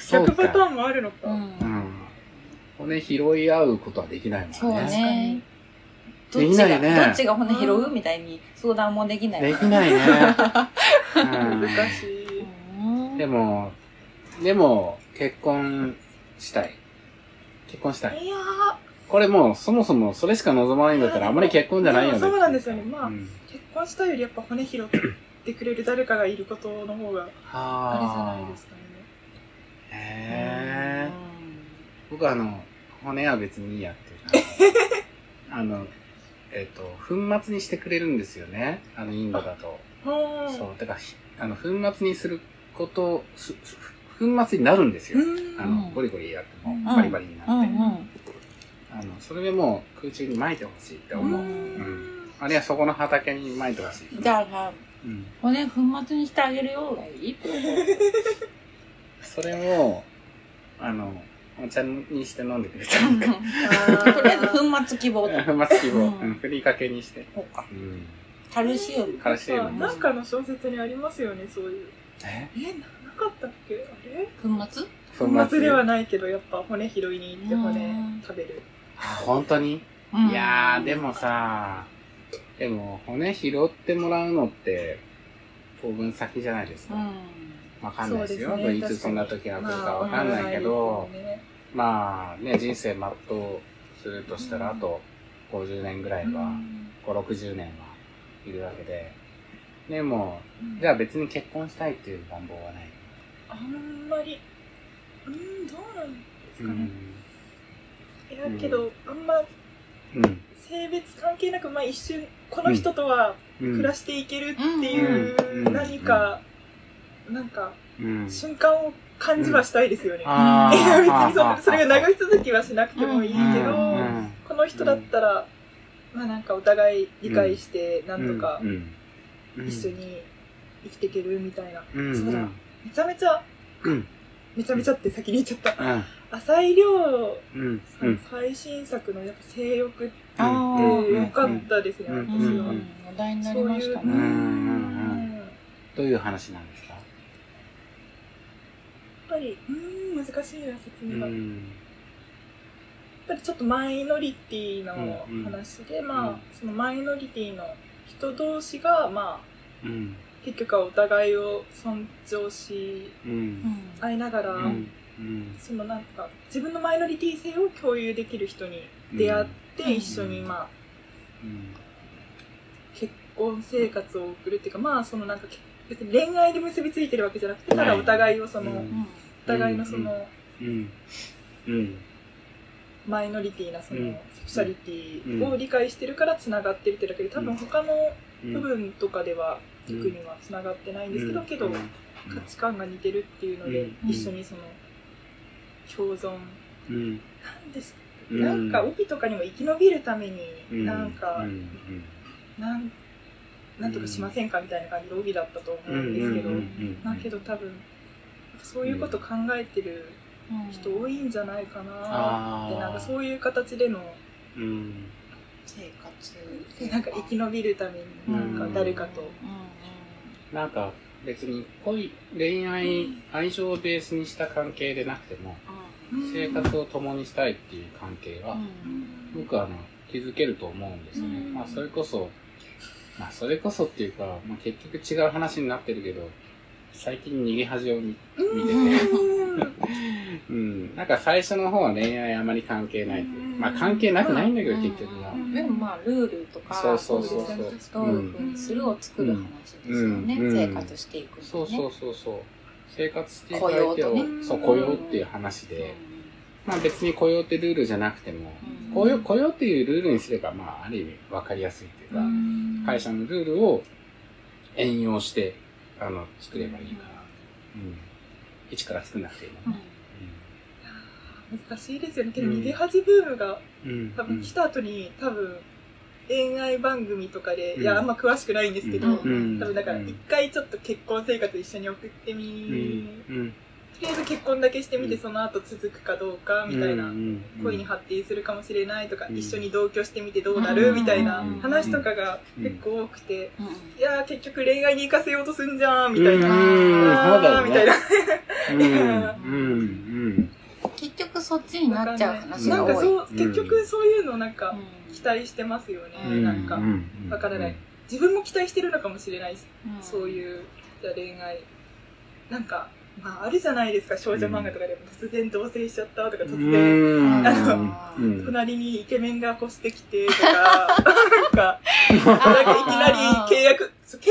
そう100パタか。ーンもあるのか。うんうん。骨拾い合うことはできないもんね。そうね。どでっちが、きないねどっちが骨拾うみたいに相談もできない。できないね。難しい。うんでも、でも、結婚したい。結婚したい。いやこれもう、そもそもそれしか望まないんだったら、あまり結婚じゃないよね。そうなんですよねまあうんー、結婚したよりやっぱ骨拾ってくれる誰かがいることの方があれじゃないですかね。へー僕はあの、骨は別にいいやっていうか。あの、えっ、と、粉末にしてくれるんですよね。あの、インドだと。はあそう。だからひ、あの、粉末にすること、すす粉末になるんですよ。うんあの、ゴリゴリやってもうんバリバリになって。あの、それでもう空中に撒いてほしいって思う。ううんんあるいはそこの畑に撒いてほしい。じゃあさ、うん。骨粉末にしてあげるよがいいってこそれを、あの、お茶にして飲んでくれたとりあえず粉末希望と。粉末希望。うんうんふりかけにして。そうか。うん。カルシウム。カルシウム。なんかの小説にありますよね、そういう。え？え、かったっけ？あれ粉末。粉末ではないけど、やっぱ骨拾いに行って骨うん。食べる。あ本当に？うん。いやー、でもさ、でも骨拾ってもらうのって、当分先じゃないですか。うん。わかんないですよ。すねいつそんな時が来るかまあわかんないけど、まあね、人生全うするとしたら、あと50年ぐらいは、5、60年はいるわけで、でも、じゃあ別に結婚したいっていう願望はない。あんまり、うん、どうなんですかね。うん。いや、けど、あんまうん。性別関係なく、まあ一瞬、この人とはうん。暮らしていけるっていううん。何か、なんか、うん。瞬間を感じはしたいですよね。あいや、別ー。にそのそれが長い続きはしなくてもいいけうん。ど、うん。この人だったら、まあなんかお互い理解して、なんとかうん。うん。一緒に生きていけるみたいな。うん。そうだめちゃめちゃ、うん。めちゃめちゃって先に言っちゃった。うん。浅井亮うん。さん。最新作のやっぱ性欲って良かったですね、うん。私は。うん。話題になりましたね。ん。どういう話なんですか？やっぱり、うーん、難しいな、説う明が。やっんぱりちょっとマイノリティのうん。話で、まあ、うん。そのマイノリティの人同士が、まあ、うん結局はお互いを尊重しうん。合いながら、うん。うん。そのなんか自分のマイノリティ性を共有できる人に出会ってうん。一緒にまあうん。結婚生活を送るっていうかまあそのなんか別に恋愛で結びついてるわけじゃなくてただお互いをその、お互いのそのうん。うん。マイノリティなそのうん。セクシャリティを理解してるからつながってるってだけで多分他の部分とかでは特にはつながってないんですけどけど価値観が似てるっていうのでうん。一緒にその共存。うん。なんですうん。なんか帯とかにも生き延びるためにうん。なんかうん。なんなんとかしませんかみたいな感じで帯だったと思うんですけどうん。うん。うん。だけど多分そういうこと考えてる人多いんじゃないかなってなんかそういう形でのうん。生活で。なんか生き延びるためになんか誰かと、なんか別に恋恋愛愛情をベースにした関係でなくても生活を共にしたいっていう関係は僕はあの気づけると思うんですよね、うん。まあそれこそまあそれこそっていうか、まあ、結局違う話になってるけど最近逃げ恥を見見てて うん。なんか最初の方は恋愛あまり関係ないという。まあ関係なくないんだけど結局は。でもまあルールとかそうそうそうそう。どういうふうにするを作る話ですよね、うん。生活していくそうそうそうそう。生活していく相手を、とね。そう雇用っていう話で、まあ別に雇用ってルールじゃなくても、うん。雇用雇用っていうルールにすればまあある意味分かりやすいっていうか、会社のルールを援用してあの作ればいいから、うん、一から作んなくていい難しいですよね。けど逃げ恥ブームが多分来た後に多分恋愛番組とかで、うん。いやあんま詳しくないんですけど、多分だから一回ちょっと結婚生活一緒に送ってみ、とりあえず結婚だけしてみてうんその後続くかどうかみたいな、うん恋に発展するかもしれないとか、うん一緒に同居してみてどうなる、うん。みたいなうん。話とかが結構多くて、うんいやー結局恋愛に行かせようとすんじゃんみたいな、みたいな。結局そっちになっちゃう話なん。かが多い。そう結局そういうのなんかうん。期待してますよね、うん。なんか。うん。わからない。自分も期待してるのかもしれないそういうじゃあ恋愛。なんかまああるじゃないですか少女漫画とかでも突然同棲しちゃったとか突う然、ん。あのうん。隣にイケメンが越してきてとかなんかなんかいきなり契約契約結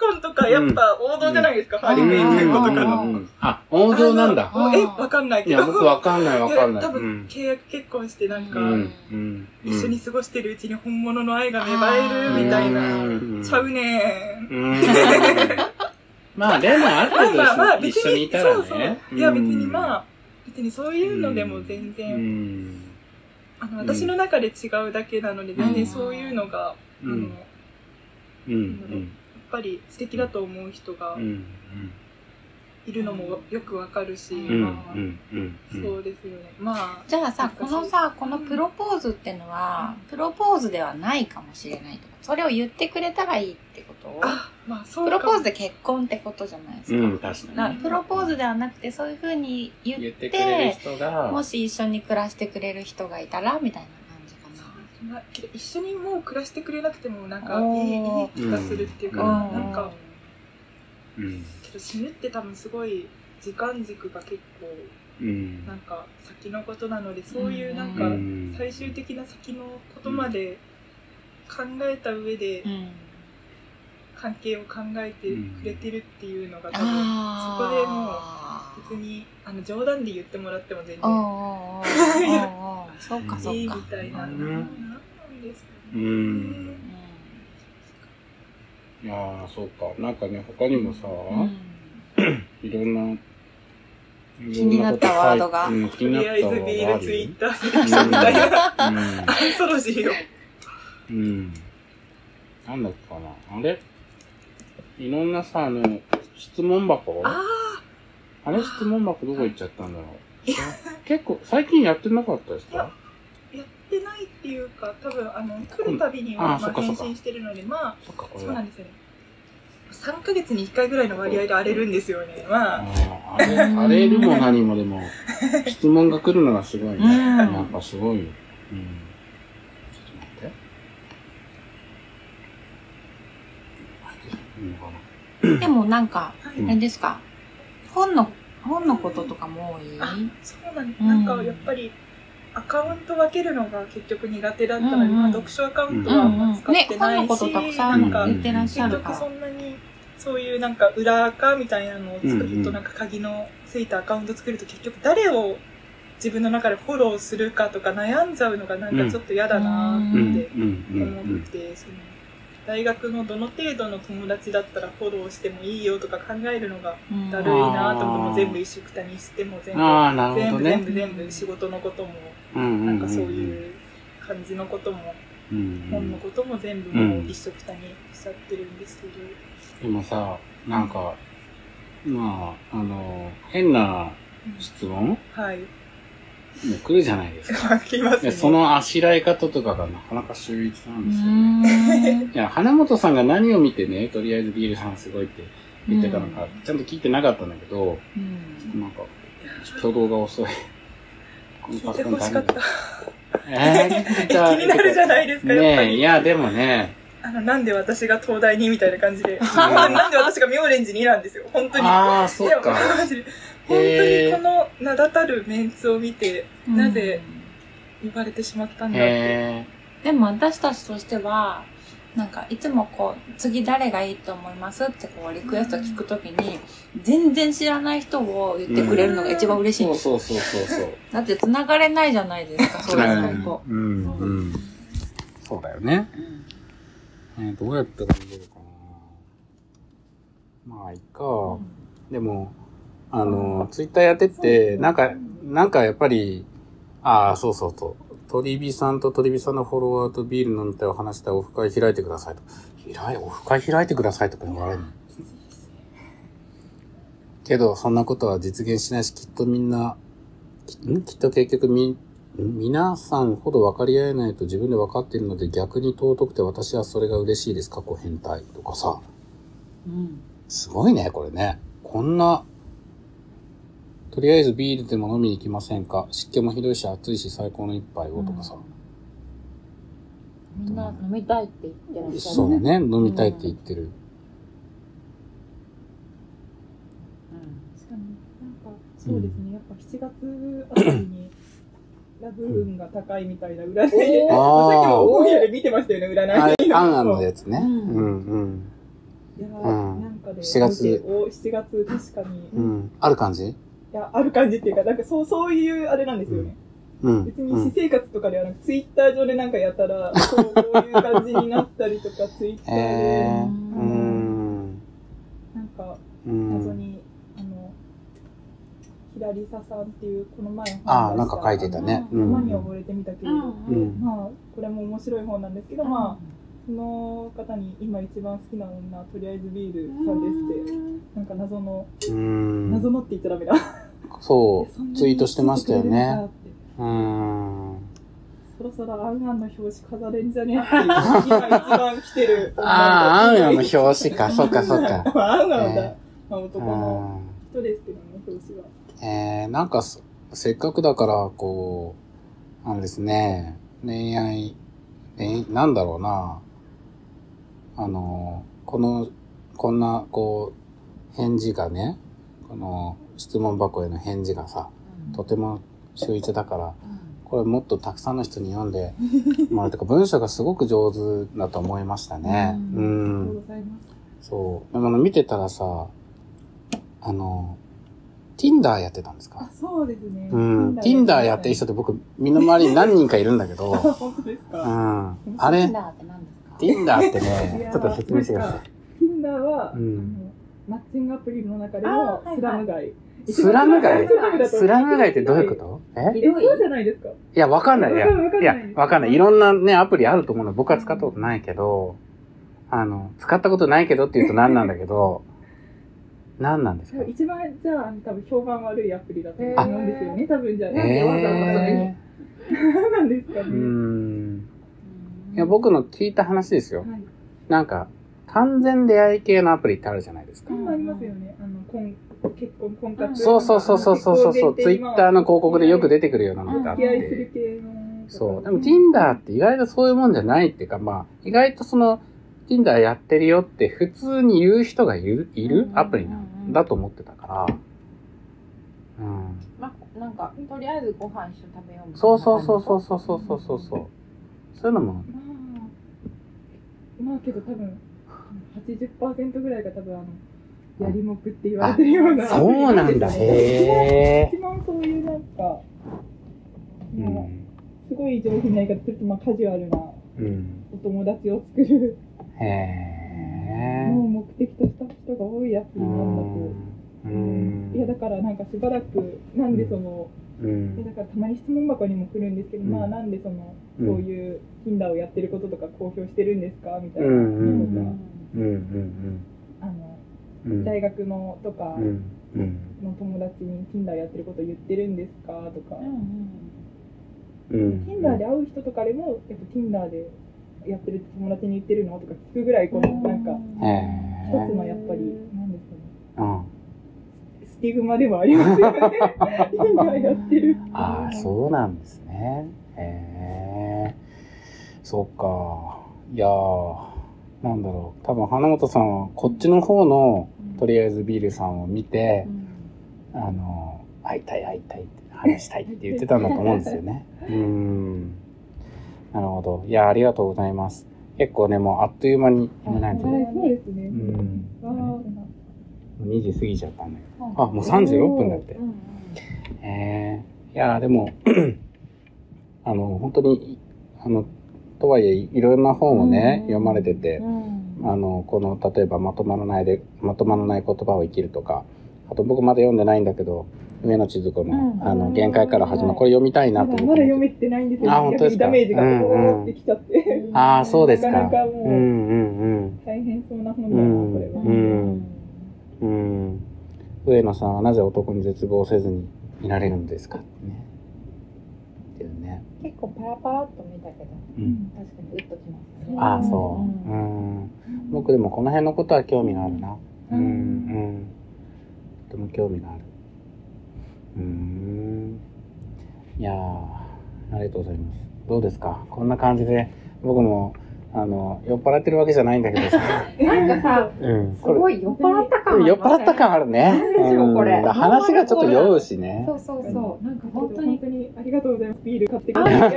婚とかやっぱ王道じゃないですか、ハリウェイ結婚とかの。うん。あ王道なんだ。うんえ、わかんないけど。いや僕わかんないわかんない。や多分うん。契約結婚してなんか、一緒に過ごしてるうちに本物の愛が芽生えるみたいな。うん。ちゃうねん。うんまあでもある程まあまあ別に、度一緒にいたそうそう。らねいや別にまあ、別にそういうのでも全う然、ん。あの私の中で違うだけなので、全然そういうのが、あの、うんやっぱり素敵だと思う人がうんいるのもよくわかるし、まあそうですよね。まあ、じゃあさ、このさ、このプロポーズってのは、プロポーズではないかもしれないとそれを言ってくれたらいいってこと？あ、まあそうプかロポーズで結婚ってことじゃないですか。うん確かに。なプロポーズではなくて、そういうふうに言言っっててくれる人が。もし一緒に暮らしてくれる人がいたら、みたいな感じかな。まあけど一緒にもう暮らしてくれなくてもなんかいおいいいー気がするっていうか、うんなんかうん。けど死ぬって多分すごい時間軸が結構うん。なんか先のことなのでそういうなんかうん。最終的な先のことまで考えた上でうん。関係を考えてくれてるっていうのが多分あそこでもあ別にあの冗談で言ってもらっても全然おうそうかそういいか。みたいな。うんなんですかうね。んいやーそうかなんかね他にもさうんいろんな気になったワードがうん気とりあえになったワずビールードあるよツイッターセレクションみたいな。アンうんソロジーを。うん。なんだっけかな。あれ？いろんなさ、あの、質問箱ああれ質問箱どこ行っちゃったんだろう。結構、最近やってなかったですか？いやってないっていうか、多分あの、来るたびには、まあ返信してるので、まあ、そうなん。ですよね。3ヶ月に1回ぐらいの割合で荒れるんですよね。まあ、あーあれ、るも何もでも、質問が来るのがすごいね。うんやっぱすごいよ。うん。ちょっと待って。いいのかなでもなんか、はいあれですか、本の、本のこととかも多い？あそうなんです。うん。なんかやっぱり、アカウント分けるのが結局苦手だったので、うんうん。まあ、読書アカウントはあんま使ってないし、ね本のことたくさんなんか言ってらっしゃ結局るから。そんなにそういうなんか裏垢みたいなのを作ると、なんか鍵のついたアカウント作ると結局誰を自分の中でフォローするかとか悩んじゃうのがなんかちょっと嫌だなって、うん、思って、その大学のどの程度の友達だったらフォローしてもいいよとか考えるのがうん。だるいなと思っても全部一緒くたにしても全部ね。全部全部全部仕事のこともうんなんかそういう感じのこともうんうん本のことも全部もう一緒くたにしちゃってるんですけど、でもさ、なんか、まあ、あの、変な質問？もはい。う来るじゃないですか。聞きますね。でそのあしらい方とかがなかなか秀逸なんうですよね。んいや、花本さんが何を見てね、とりあえずビールさんすごいって言ってたのか、ちゃんと聞いてなかったんだけど、うんなんか、挙動が遅い。この聞いてほしかった。えー、気になるじゃないですか、やっぱねえ、り。いや、でもね、あの、なんで私が東大にみたいな感じで。なんで私が妙蓮寺になんですよ。本当に。ああ、そっでもか。本当にこの名だたるメンツを見て、なぜ呼ばれてしまったんだって。へでも私たちとしてはなんかいつもこう次誰がいいと思いますってこうリクエスト聞くときに全然知らない人を言ってくれるのが一番嬉しいんですそうそうそうそうそう。だって繋がれないじゃないですか そういうのとうん、うん。そうだよね。えーどうやったら見れるかな。まあ、いいか。でも、あの、ツイッターやってて、なんか、なんかやっぱり、ああ、そうそうそう。鳥火さんと鳥火さんのフォロワーとビール飲みたいを話したオフ会開いてくださいと。開い、オフ会開いてくださいとか言われるの。けど、そんなことは実現しないし、きっとみんな、きん？きっと結局み、ん皆さんほど分かり合えないと自分で分かっているので逆に尊くて私はそれが嬉しいです。過去変態とかさ。すごいね、これね。こんな、とりあえずビールでも飲みに行きませんか？湿気もひどいし暑いし最高の一杯をとかさ。みんな飲みたいって言ってらっしゃる。そうだね、飲みたいって言ってる。確かに。なんかそうですね、やっぱ7月あたりに ラブーンが高いみたいな占い。で、さっきも大家で見てましたよね、占あいの。アンアンのやつね。ううんんうん。いやー、うん。なんかで、7月。見てお7月確かに、いうん。ある感じ？や、ある感じっていうか、なんかそう、そういうあれなんですよね。うん。別に私うん。生活とかではなく、ツイッター上でなんかやったら、そうこういう感じになったりとか、ツイッターえで、ー、うん。なんか、うん。謎に、あの、ひらりささんっていう、この前本ああ、なんか書いてたね。う山にん。溺れてみたけれど、うんうん。まあ、これも面白い本なんですけど、まあ、その方に今一番好きな女、とりあえずビールさんですって、なんか謎の、うん。謎のって言っちゃダメだ。そう、ツイートしてましたよね。うん。そろそろアンアンの表紙飾れんじゃねっていう、今一番来てる女ああ、アンアンの表表紙か。そっかそっか。アンアンだえ。まあ男うのん。人ですけどね、表紙は。えー、なんかそせっかくだから、こう、あのですね、恋愛、恋なんだろうな、あの、この、こんな、こう、返事がね、この質問箱への返事がさ、とても秀逸だから、これもっとたくさんの人に読んで もらうとか、文章がすごく上手だと思いましたね。う。ありがとうんございます。そう。でもあの見てたらさ、あの、Tinder やってたんですあか、そうですね。うん。Tinder やってる人って僕、身の回りに何人かいるんだけど、あ 本当ですうか。ん。あれ、ダーって何ですか？Tinder っていね、やちょっと説明してください。Tinder は、うんあのマッチングアプリの中であもスラム街。スラム街？スラムだとスラム街ってどういうこと？え？え、そうじゃないですか。いや、わかんない。いや、わかんないいや、わかんない。いろんなね、アプリあると思うの。僕は使ったことないけど、あの、使ったことないけどって言うと何なんだけど、何なんですか？一番じゃあ多分評判悪いアプリだと思うんですよね。多分じゃあ、えなんでわざわざ 何なんですかね。ん。いや、僕の聞いた話ですよ。はい。なんか、完全出会い系のアプリってあるじゃないですかありますよね。あの、婚結婚、婚活。そうそうそうそうそうそうそう。ツイッターの広告でよく出てくるようなのってあって。系の。そう。でも Tinder って意外とそういうもんじゃないっていうか、まあ、意外とその、Tinder やってるよって普通に言う人がいる、いるアプリなんだと思ってたから。うん。まあ、なんか、とりあえずご飯一緒に食べようみたいなそうそうそうそうそうそうそうそうそう。そういうのも、まあ、まあけど多分、80%ぐらいが多分あの、やりもくって言われてるような。そうなんだ。へ一番そういうなんか、ー。うもうすごい上品な言い方すると、まあカジュアルなうん。お友達を作るへー。のを目的とした人が多いアプうリなんだと。ん。いやだからなんかしばらく、なんでその、ういやん。だからたまに質問箱にも来るんですけど、うん。まあなんでその、うん。そういう Tinder をやってることとか公表してるんですかみたいなのとか、あの、うん。大学のとかの友達に Tinder やってること言ってるんですかとか、うん Tinder で会う人とかでもやっぱ Tinder でやってるって友達に言ってるのとか聞くぐらいこのなんかへ一えつのやっぱりなんですかね。うんスティグマでもありますよね。Tinder やってるああそうなんですね。へえそうか。いやーなんだろう。多分花本さんはこっちの方のとりあえずビールさんを見て、あの会いたい会いたいって話したいって言ってたんだと思うんですよね。うん。なるほど。いやありがとうございます。結構ねもうあっという間に今何時はいそうですね、うん2時過ぎちゃったんだけどあもう36分だって。えー、いやーでも あの本当にあのとはいえいろんな本をね、読まれてて、あのこの例えばまとまらないでまとまらない言葉を生きるとかあと僕まだ読んでないんだけど上野千鶴子の,、あの限界から始まるこれ読みたいなと思って。まだ読めてないんですよ。あ本当ですか？ダメージがボーってきちゃって、ああそうですか。なかなかもううんうん大変そうな本だな、うんこれは、うんうん。うん上野さんはなぜ男に絶望せずにいられるんですか？ってね。っていうね、結構パラパラっと見たけど、うん、確かにウッときますね。ああそう。うん。僕でもこの辺のことは興味があるな。うん。うん。とても興味がある。うーん。いやーありがとうございます。どうですか？こんな感じで僕もあの酔っ払ってるわけじゃないんだけどさ、なんかさ、うん、すごい酔っ払った感あり酔っ払った感あるね。何でしょうこれうん話がちょっと酔うしねそ。うそうそう。なんか本当に本当にありがとうございますビール買ってくれてなん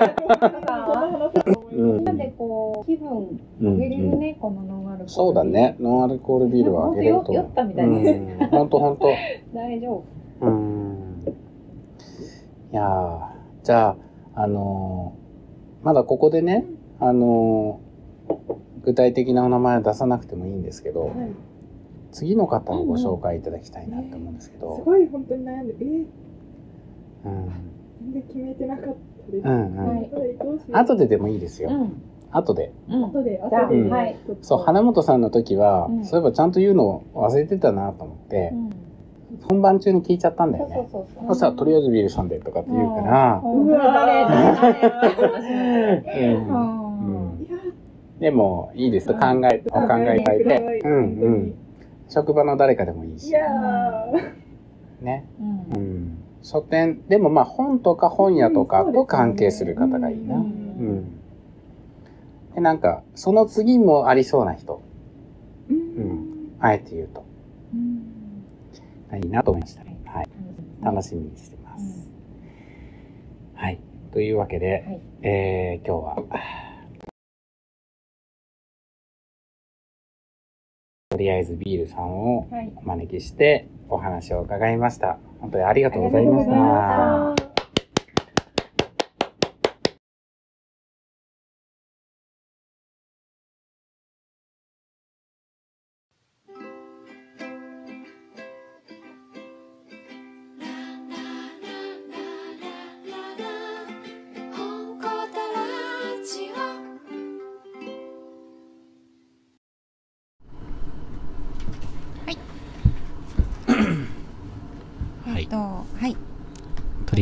みんなでこう気分う上げれるんね、このノンアルコール。そうだ。ね。ノンアルコールビールはあげれると。酔ったみたいですうん。ほんとほんと。大丈夫。うん。いやーじゃあ、あのーまだここでね、あのー具体的なお名前は出さなくてもいいんですけど、はい。次の方をご紹介いただきたいなと思うんですけすど、ごい本当に悩んでえー、うん。全然決めてなかったです、うんうん。はい。どうしよう。後ででもいいですよ。うん。後で。うん。後で後で、うんはい。そう、花本さんの時は、うん。そういえばちゃんと言うのを忘れてたなと思って、うん。本番中に聞いちゃったんだよね。そうそうそう。そしたら、とりあえずビールさんでとかって言うから、うん。誰誰誰誰って話になってうん。うん。いやでも、いいです。考え、お考えいただいて、うんうん。職場の誰かでもいいし、いやね。うんうん。書店、でもまあ本とか本屋とかと関係する方がいいな。ううんん。で、なんか、その次もありそうな人、ーううんん。あえて言うと、いいなと思いました。はい。楽しみにしてます。はい。というわけで、はいえー、今日は、とりあえずビールさんをはい。お招きしてお話を伺いました。本当にありがとうございました。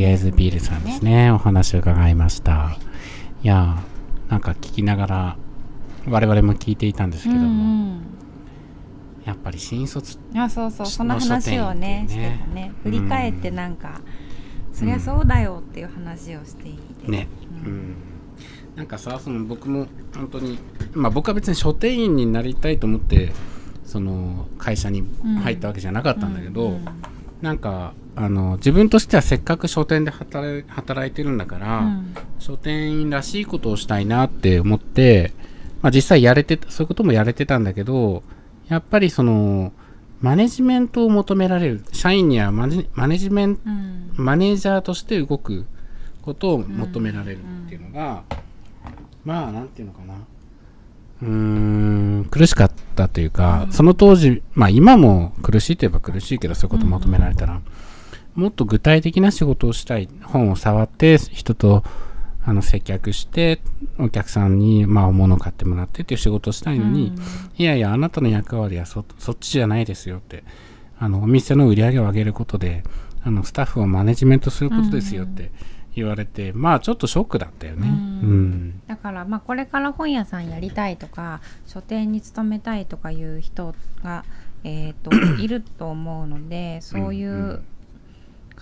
りあえずビールさんですね、お話を伺いました。い。やー、なんか聞きながら、我々も聞いていたんですけども、うんやっぱり新卒、うん、あそうそうしその話をねの書店してたね。振り返ってなんか、そりゃそうだよっていう話をしていて、ね、うん。なんかさ、その僕も本当に、まあ僕は別に書店員になりたいと思って、その会社に入ったわけじゃなかったんだけど、うん。なんか、あの、自分としてはせっかく書店で働い働いてるんだから、うん。書店員らしいことをしたいなって思って、まあ実際やれてた、そういうこともやれてたんだけど、やっぱりその、マネジメントを求められる、社員にはマネマネジメント、うん。マネージャーとして動くことを求められるっていうのが、まあ、なんていうのかな。うーん、苦しかったというか、その当時、まあ今も苦しいといえば苦しいけど、そういうこと求められたら、もっと具体的な仕事をしたい、本を触って人と、あの接客してお客さんにまあ物を買ってもらってっていう仕事をしたいのに、いやいやあなたの役割はそそっちじゃないですよってあのお店の売り上げを上げることであのスタッフをマネジメントすることですよって言われて、まあちょっとショックだったよね。ううん。んだからまあこれから本屋さんやりたいとか書店に勤めたいとかいう人が、えー、と いると思うのでそういんううん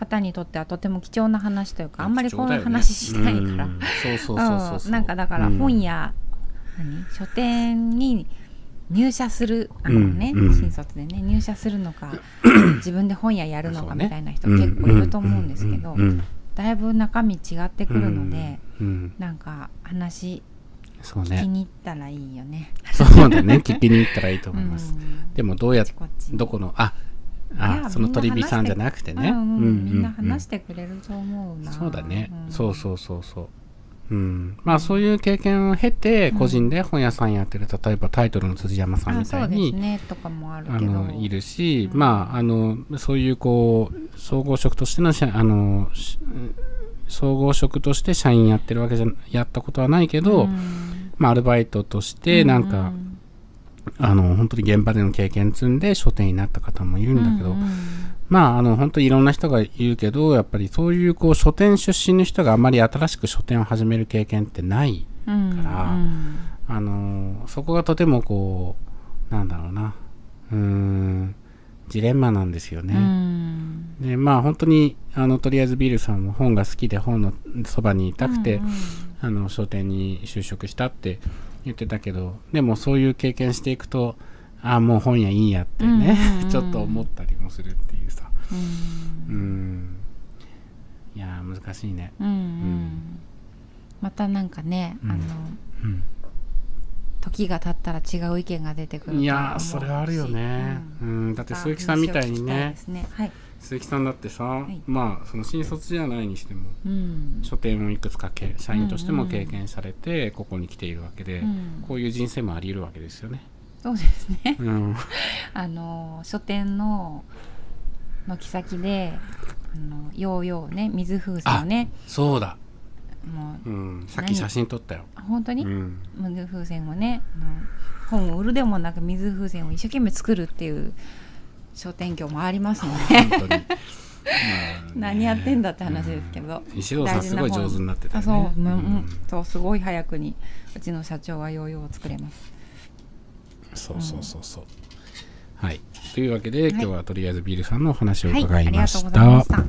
方にとってはとても貴重な話というかあんまりこういう話しないから、うん。そうそうなんかだからうん。本屋、何書店に入社するあのね、新卒でね入社するのか 自分で本屋やるのかみたいな人結構いると思うんですけど、だいぶ中身違ってくるので、なんか話そうね。聞きに行ったらいいよね。そうだね。聞きに行ったらいいと思います、うん。でもどうやっこっちこっち。どこのあいあやその鳥火さんじゃなくてね。うんうんみんなうん。話してくれると思うな。そうだね、ん。そうそうそうそう。うん、まあそういう経験を経て個人で本屋さんやってる例えばタイトルの辻山さんあみたいにねとかもあのいるし、うん。まああのそういうこう総合職としての社あのし総合職として社員やってるわけじゃやったことはないけど、うん。まあアルバイトとしてなんか、うあの本当に現場での経験積んで書店になった方もいるんだけど、うんうん。まああの本当にいろんな人が言うけどやっぱりそういうこう書店出身の人があまり新しく書店を始める経験ってないうんからうんあのそこがとてもこうなんだろうな。うーんジレンマなんですようね。ん。でまあ本当にあのとりあえずビールさんも本が好きで本のそばにいたくて、うんうんあの書店に就職したって言ってたけどでもそういう経験していくとああもう本屋いいやってね、うんうんうん。ちょっと思ったりもするっていうさ。うん。うん。いやー難しいね。うんうん。またなんかね、うん。あのうん。時が経ったら違う意見が出てくるいやーそれはあるよね、うん。だって鈴木さんみたいにねね。はい、鈴木さんだってさ、い。まあその新卒じゃないにしてもうん。書店をいくつかけ社員としても経験されてここに来ているわけで、うん。こういう人生もあり得るわけですよね。そうですね。うん、あの書店の軒先であのヨーヨーね水風船をねそうだ、もううん、さっき写真撮ったよ。本当に、うん、水風船をね本を売るでもなく水風船を一生懸命作るっていう書店業もありますので本当に。まあね。何やってんだって話ですけど、うん。石尾さんすごい上手になってたね。そう、うん。ううん。ん、そうすごい早くにうちの社長はヨーヨーを作れます。そうそうそうそう。はい。というわけで、今日はとりあえずビールさんのお話を伺いましはい、ありがとうございまた。した。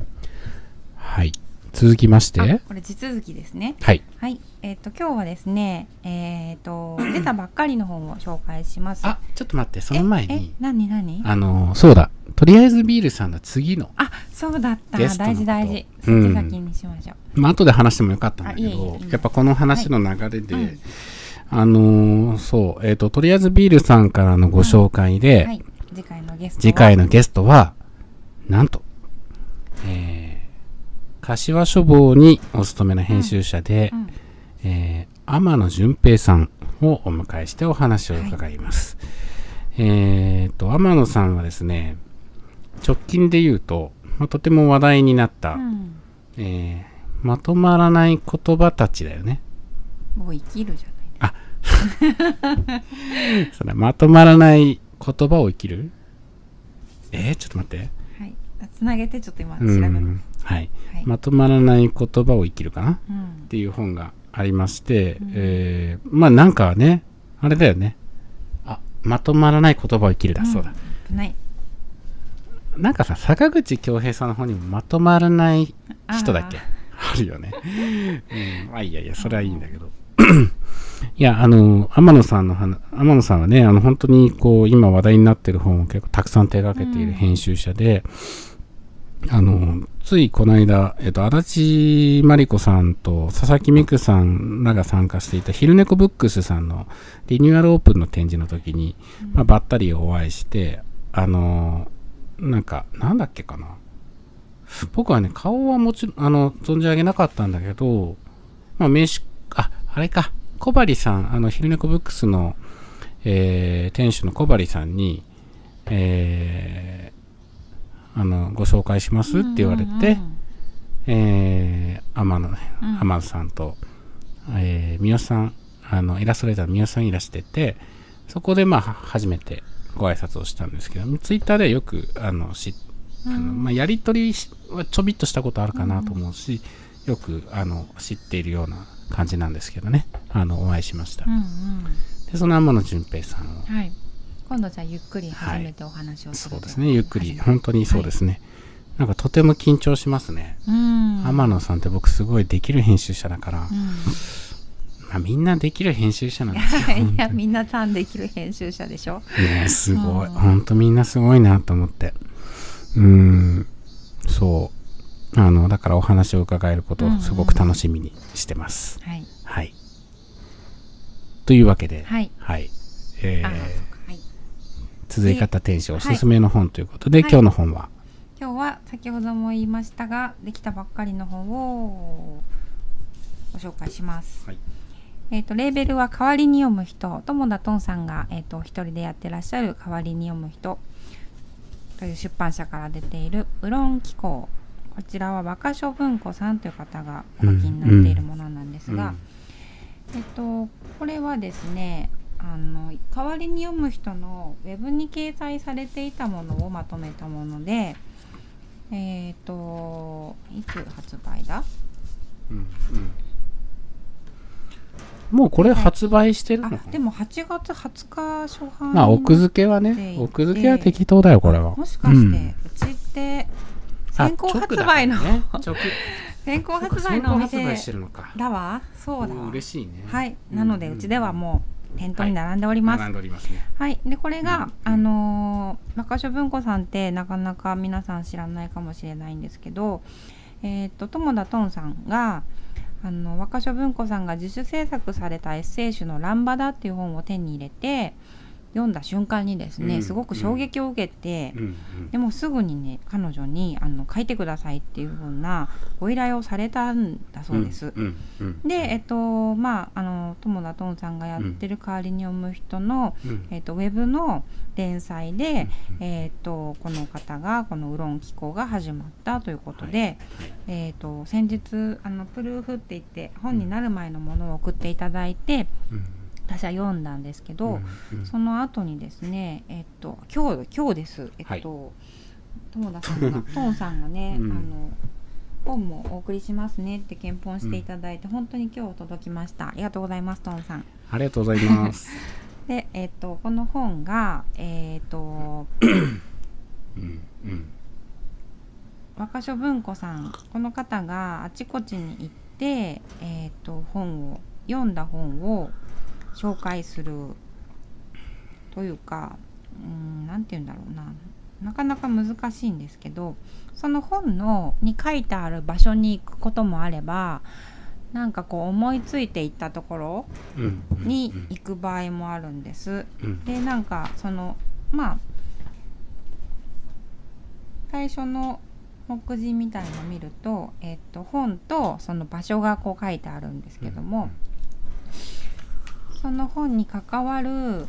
はい。続きましあて、これ地続きですね。はい。はい。えっ、と今日はですねえっ、と 出たばっかりの本を紹介します。あ、ちょっと待って、その前ええに、何何？あの、そうだ。とりあえずビールさんの次の、あそうだった。大事大事。そうん。っち先にしましょう、まあ後で話してもよかったんだけどえ、やっぱこの話の流れで、うんあのーそう、えっ、と、とりあえずビールさんからのご紹介で、はい。次回のゲストは？次回のゲストは、なんと、えー、柏書房にお勤めの編集者で、うんえー天野淳平さんをお迎えしてお話を伺います。えーと、天野さんはですね、直近で言うと、まあとても話題になった、うんえーまとまらない言葉たちだよね。もう生きるじゃない それまとまらない言葉を生きる？えー、ちょっと待って。はいつなげてちょっと今調うべますん。はい。はいまとまらない言葉を生きるかな？っうんていう本がありまして、うんえーまあなんかね、あれだよね。あ、まとまらない言葉を生きるだ、そうだ。危ないなんかさ、坂口恭平さんの方にもまとまらない人だっけ？ああるよね。うん。まあいやいや、それはいいんだけど。いや、あの、天野さんの話、天野さんはね、あの、本当にこう、今話題になってる本を結構たくさん手掛けている編集者で、あの、ついこの間、えっと、足立真理子さんと佐々木美久さんらが参加していた昼猫ブックスさんのリニューアルオープンの展示の時に、まあ、ばったりお会いして、あの、なんか、なんだっけかな。僕はね、顔はもちろん、あの、存じ上げなかったんだけど、まあ、名刺、あ、あれか、小針さん、あの、昼猫ブックスの、えー店主の小針さんに、えーあの、ご紹介しますって言われて、うんえー天野ね、うん。天野さんと、えー、三好さんあのイラストレーターの三好さんいらしててそこでまあは初めてご挨拶をしたんですけどツイッターではよくあのしあの、まあ、やり取りしはちょびっとしたことあるかなと思うし、よくあの知っているような感じなんですけどね。あのお会いしました、うんうん。でその天野純平さんをはい今度じゃあゆっくり初めてお話をする、そうですねゆっくり。本当にそうですね、なんかとても緊張しますね、うん。天野さんって僕すごいできる編集者だから、うん。まあ、みんなできる編集者なんですよ。いやみんなターンできる編集者でしょ。ねすごい。うん。ほんとみんなすごいなと思って。うーん。そう。あのだからお話を伺えることをすごく楽しみにしてます、はい。はい。というわけで。はい。はい、えー続い方天使おすすめの本ということで、はい今日の本は、今日は先ほども言いましたができたばっかりの本をご紹介します、はいえー、とレーベルは「代わりに読む人」友田トンさんが、えー、と一人でやってらっしゃる「代わりに読む人」という出版社から出ている「ウロン機構」こちらは若書文庫さんという方がお書きになっているものなんですが、えっと、これはですねあの代わりに読む人のウェブに掲載されていたものをまとめたものでえっ、といつ発売だ？うんうん。もうこれ発売してるのな？でも8月20日初版まあ奥付けはでね奥付けは適当だよこれは。もしかして、ううんちってあ先行直発売の、ね。直。先行発売先のお店行発売してるのか。だわ。そうだ嬉しいね。はい、うんなのでうちではもう店頭に並んでおります、はい、でこれが、うんあのー中書文庫さんってなかなか皆さん知らないかもしれないんですけど、えー、と友田トンさんがあの若書文庫さんが自主制作されたエッセイ集の「ランバダ」っていう本を手に入れて読んだ瞬間にですね、うんすごく衝撃を受けて、うんうんでもすぐにね彼女にあの書いてくださいっていう風なご依頼をされたんだそうです。うんうんで、えっとまあ、あの友田トンさんがやってる代わりに読む人の、うん。えっとウェブの連載で、うんえっとこの方がこの「ウロン機構」が始まったということで、えっと先日あのプルーフって言って本になる前のものを送っていただいてうん私は読んだんですけど、うんうん。その後にですねえっと今日今日です。えっと、友田さんが トンさんがね、うん。あの本もお送りしますねって検討していただいて、本当に今日届きました。ありがとうございますトンさん。ありがとうございます。でえっとこの本がえっと うんうん。若書文庫さんこの方があちこちに行って、えー、と本を読んだ本を紹介するというかうんなんて言うんだろうな。なかなか難しいんですけどその本のに書いてある場所に行くこともあればなんかこう思いついて行ったところに行く場合もあるんです。うん。でなんかそのまあ最初の目次みたいのを見ると、えっと本とその場所がこう書いてあるんですけども、その本に関わる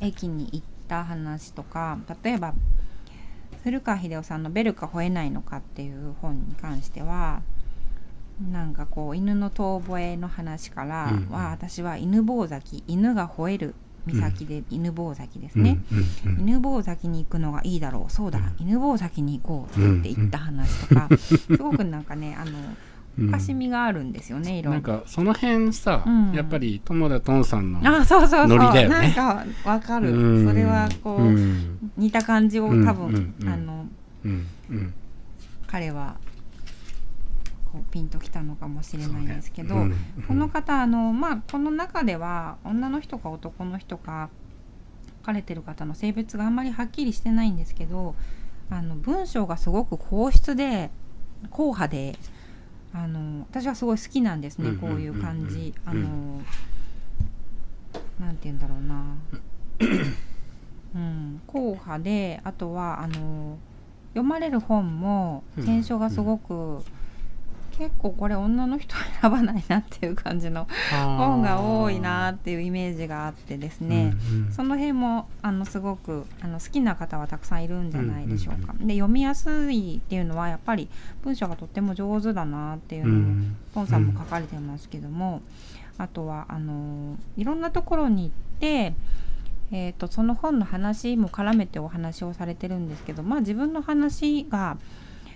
駅に行った話とか例えば古川英夫さんの「ベルか吠えないのか」っていう本に関してはなんかこう犬の遠吠えの話からうんは、私は犬吠埼犬が吠える岬で犬吠埼ですうんね、うんうん。犬吠埼に行くのがいいだろうそうだ、うん。犬吠埼に行こうって言った話とか、すごくなんかねあのうんおかしみがあるんですよねいろなん。かその辺さ、うん。やっぱり友田トンさんのあそうそうそう。ノリだよね。なんかわかる、うん。それはこう、うん。似た感じを多分、うんうんうん。あのうんうん。彼はこうピンときたのかもしれないんですけど、ね。この方あのまあこの中では女の人か男の人か書かれてる方の性別があんまりはっきりしてないんですけどあの文章がすごく硬質で硬派であの私はすごい好きなんですね、うんこういう感じ、うんうんあのなんて言うんだろうな。うん硬派であとはあの読まれる本もうん選書がすごく、結構これ女の人は選ばないなっていう感じの本が多いなっていうイメージがあってですね、うんうん。その辺もあのすごくあの好きな方はたくさんいるんじゃないでしょうか。で読みやすいっていうのはやっぱり文章がとっても上手だなっていううのをん。ポンさんも書かれてますけども、あとはあのいろんなところに行って、えー、とその本の話も絡めてお話をされてるんですけど、まあ、自分の話が、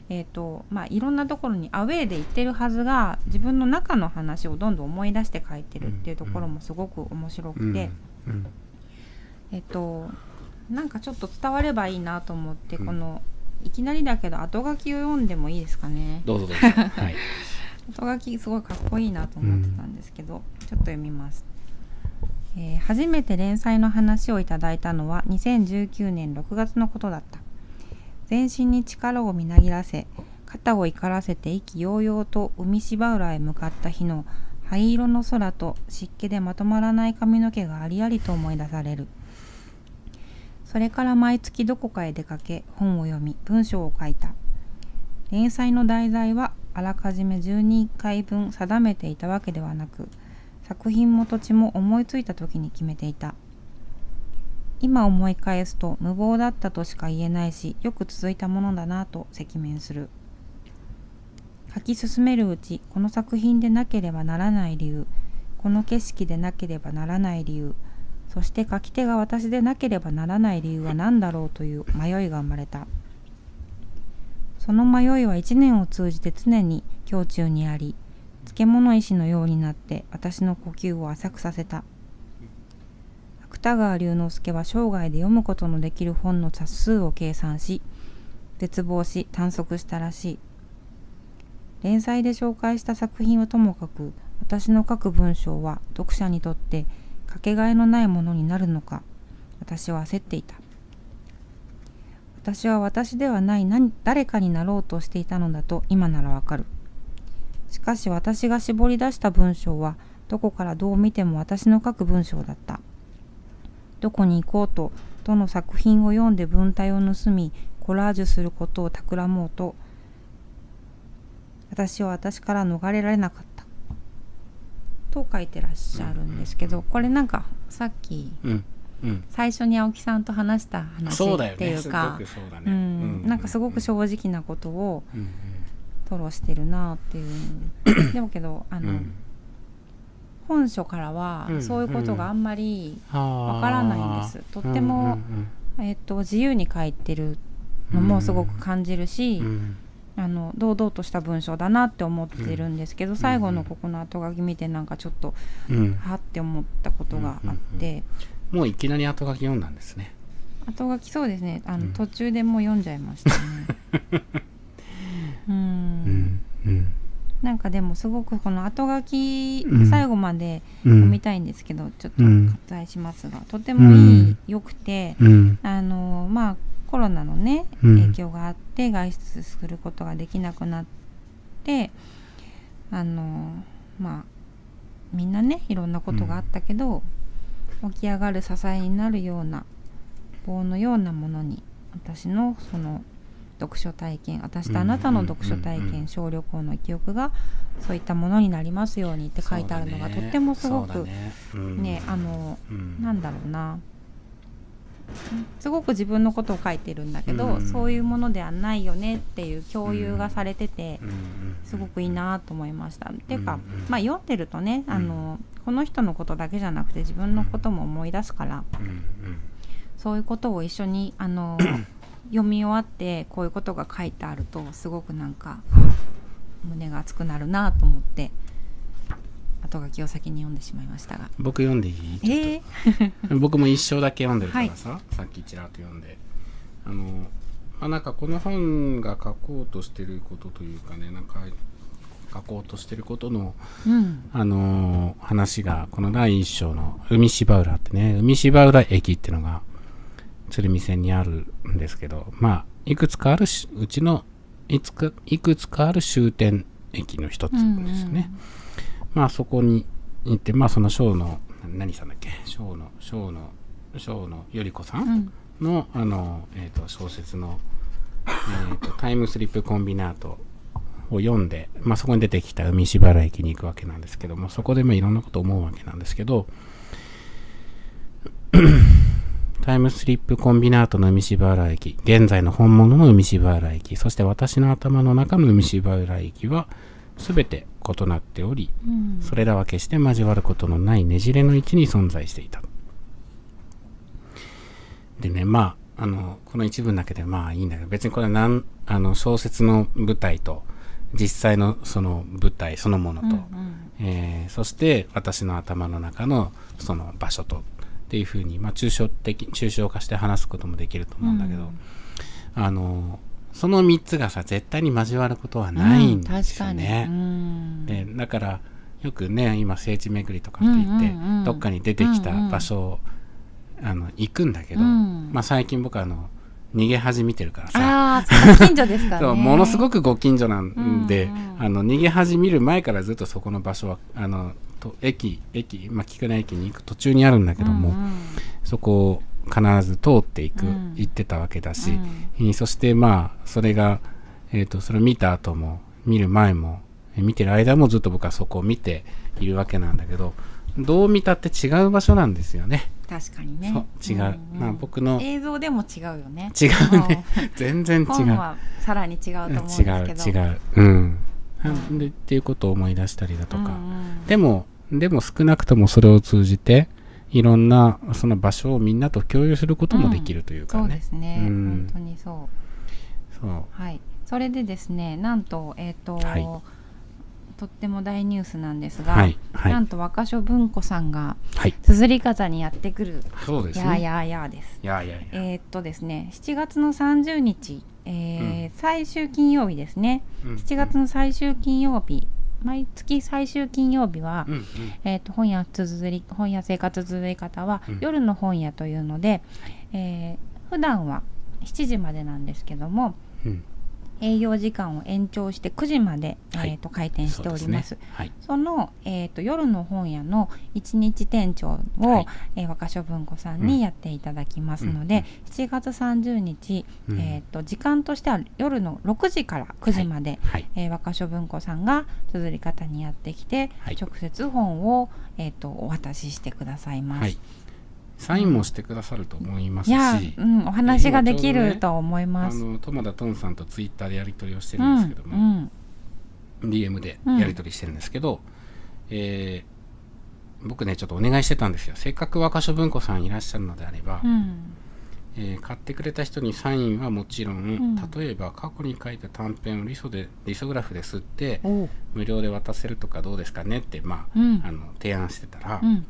えーとまあ、いろんなところにアウェーで行ってるはずが自分の中の話をどんどん思い出して書いてるっていうところもすごく面白くて。うんえっとなんかちょっと伝わればいいなと思って、うん。このいきなりだけど後書きを読んでもいいですかね。どうぞどうぞ。はい。後書きすごいかっこいいなと思ってたんですけど、ちょっと読みます、えー初めて連載の話をいただいたのは2019年6月のことだった全身に力をみなぎらせ肩を怒らせて意気揚々と海芝浦へ向かった日の灰色の空と湿気でまとまらない髪の毛がありありと思い出される。それから毎月どこかへ出かけ本を読み文章を書いた。連載の題材はあらかじめ12回分定めていたわけではなく作品も土地も思いついた時に決めていた。今思い返すと無謀だったとしか言えないしよく続いたものだなと赤面する。書き進めるうちこの作品でなければならない理由。この景色でなければならない理由。そして書き手が私でなければならない理由は何だろうという迷いが生まれた。その迷いは一年を通じて常に胸中にあり漬物石のようになって私の呼吸を浅くさせた。芥川龍之介は生涯で読むことのできる本の冊数を計算し絶望し探索したらしい。連載で紹介した作品はともかく私の書く文章は読者にとってかけがえのないものになるのか私は焦っていた。私は私ではない何誰かになろうとしていたのだと今ならわかる。しかし私が絞り出した文章はどこからどう見ても私の書く文章だった。どこに行こうとどの作品を読んで文体を盗みコラージュすることを企もうと私は私から逃れられなかった。と書いてらっしゃるんですけどこれなんかさっきうん。うん。最初に青木さんと話した話っていうかなんかすごく正直なことをうん。吐露してるなっていう。でもけどあの、うんうん本書からはうんそういうことがあんまり、わわからないんです。とってもえっと自由に書いてるのもすごく感じるし、あの堂々とした文章だなって思ってるんですけど、最後のここの後書き見てなんかちょっとはって思ったことがあって、もういきなり後書き読んだんですね。後書きそうですね。あの、うん。途中でもう読んじゃいましたね。うん。うん。うんなんかでもすごくこの後書き、うん。最後までう読んみたいんですけど、ちょっとうん。割愛しますが、とてもいい、うん良くてうん。あのまあコロナのねうん。影響があって外出することができなくなってあのまあみんなねいろんなことがあったけど、起き上がる支えになるような棒のようなものに私のその読書体験私とあなたの読書体験小旅行の記憶がそういったものになりますようにって書いてあるのがとってもすごくね。うん。ねあのうん。なんだろうな。すごく自分のことを書いてるんだけど、うん。そういうものではないよねっていう共有がされてて、うんうんすごくいいなと思いました。っていうか、うん。まあ読んでるとねあのこの人のことだけじゃなくて自分のことも思い出すから、そういうことを一緒にあの 読み終わってこういうことが書いてあるとすごくなんか胸が熱くなるなと思って後書きを先に読んでしまいましたが。僕読んでいい？えー、僕も一章だけ読んでるからさ、さっきちらっと読んで。あのまあなんかこの本が書こうとしてることというかねなんか書こうとしてることのうん。あのー話がこの第一章の海芝浦ってね海芝浦駅っていうのが鶴見線にあるんですけどまあいくつかあるしうちのいつかいくつかある終点駅の一つですよね、まあそこに行ってまあその章の何さんだっけ？章の章の章のより子さうん。んのあの、えー、と小説の、えーと「タイムスリップコンビナート」を読んで、まあ、そこに出てきた海し原駅に行くわけなんですけどもそこでまあいろんなこと思うわけなんですけどタイムスリップコンビナートの海し原駅。現在の本物の海し原駅。そして私の頭の中の海し原駅は全て異なっておりうん。それらは決して交わることのないねじれの位置に存在していた。でね、まあ、あの、この一文だけでまあいいんだけど、別にこれはなん、あの、小説の舞台と、実際のその舞台そのものと、うんうん。えーそして私の頭の中のその場所とっていうふうに、まあ、抽象的抽象化して話すこともできると思うんだけど、あのその3つがさ絶対に交わることはないんですよね。うんでだからよくね今聖地巡りとかって言って、うんうんうんどっかに出てきた場所を、あの行くんだけど、うん。まあ、最近僕はあの逃げ恥見てるからさ。近所ですかね。ものすごくご近所なんで、うんうんあの逃げ恥見る前からずっとそこの場所はあのと駅駅、まあ、菊名駅に行く途中にあるんだけども、うんうん。そこを必ず通っていく、うん。行ってたわけだし、うん。えーそしてまあそれが、えー、とそれを見た後も見る前もえー見てる間もずっと僕はそこを見ているわけなんだけどどう見たって違う場所なんですよね。確かにね。そう違う、んん。まあ、僕の。違映像でも違うよね。うね。全然違う。本はさらに違うと思うんですけど。違う違う。うん、でっていうことを思い出したりだとか、うんうん。でもでも少なくともそれを通じていろんなその場所をみんなと共有することもできるというかそうね、ですね、うん。本当にそう。そう。はい。それでですねなんとえっ、と、はいとっても大ニュースなんですが、はいはい。なんと若所文庫さんがはい。綴り方にやってくる。そうですね。やーやーやーです。いやいやいや、えーっとですね7月の30日、えー最終金曜日ですね。うん7月の最終金曜日毎月最終金曜日は、うんうん。えー、と本屋綴り本屋生活綴り方は、うん。夜の本屋というので、えー普段は7時までなんですけどもうん営業時間を延長して9時まで、はい。えー、と開店しております。そね。はい。その、えー、と夜の本屋の一日店長を、はい。えー若所文庫さんにやっていただきますので、7月30日、うん。えー、と時間としては夜の6時から9時まで、はい。えー若所文庫さんが綴り方にやってきて、はい。直接本を、えー、とお渡ししてくださいます。はいサインもしてくださると思いますし、うん、お話ができると思います。あの友田トンさんとツイッターでやり取りをしてうんるんですけどうも、ん。DM でやり取りしてるんですけど、えー僕ねちょっとお願いしてたんですよ。せっかく若所文庫さんいらっしゃるのであれば、うん。えー買ってくれた人にサインはもちろん、ん。例えば過去に書いた短編をリソでリソグラフで吸って無料で渡せるとかどうですかねって、まあうん。あの提案してたら、うん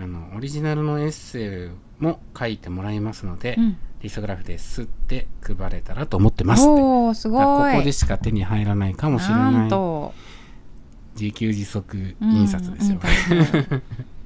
あのオリジナルのエッセイも書いてもらいますので、うん。リソグラフで吸って配れたらと思ってますおーすごい。ここでしか手に入らないかもしれななんいと。自給自足印刷ですよ、うんうん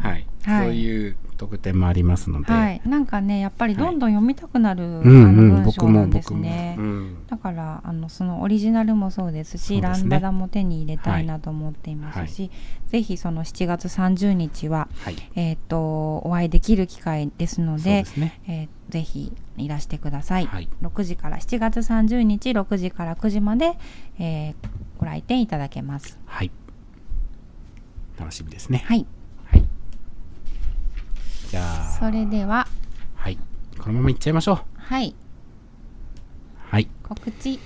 はい、はい。そういう特典もありますので、はい、なんかねやっぱりどんどん読みたくなる、うんうあんの文僕章なんですも僕も、ね。うん。だからあのそのオリジナルもそうですしね。ランバダも手に入れたいなと思っていますし、ぜひその7月30日は、はい。えー、とお会いできる機会ですのでですね。えーぜひいらしてください、はい。6時から7月30日6時から9時まで、えーご来店いただけます。はい楽しみですね。はい。はい。じゃあ。それでは。はい。このままいっちゃいましょう。はい。はい。告知。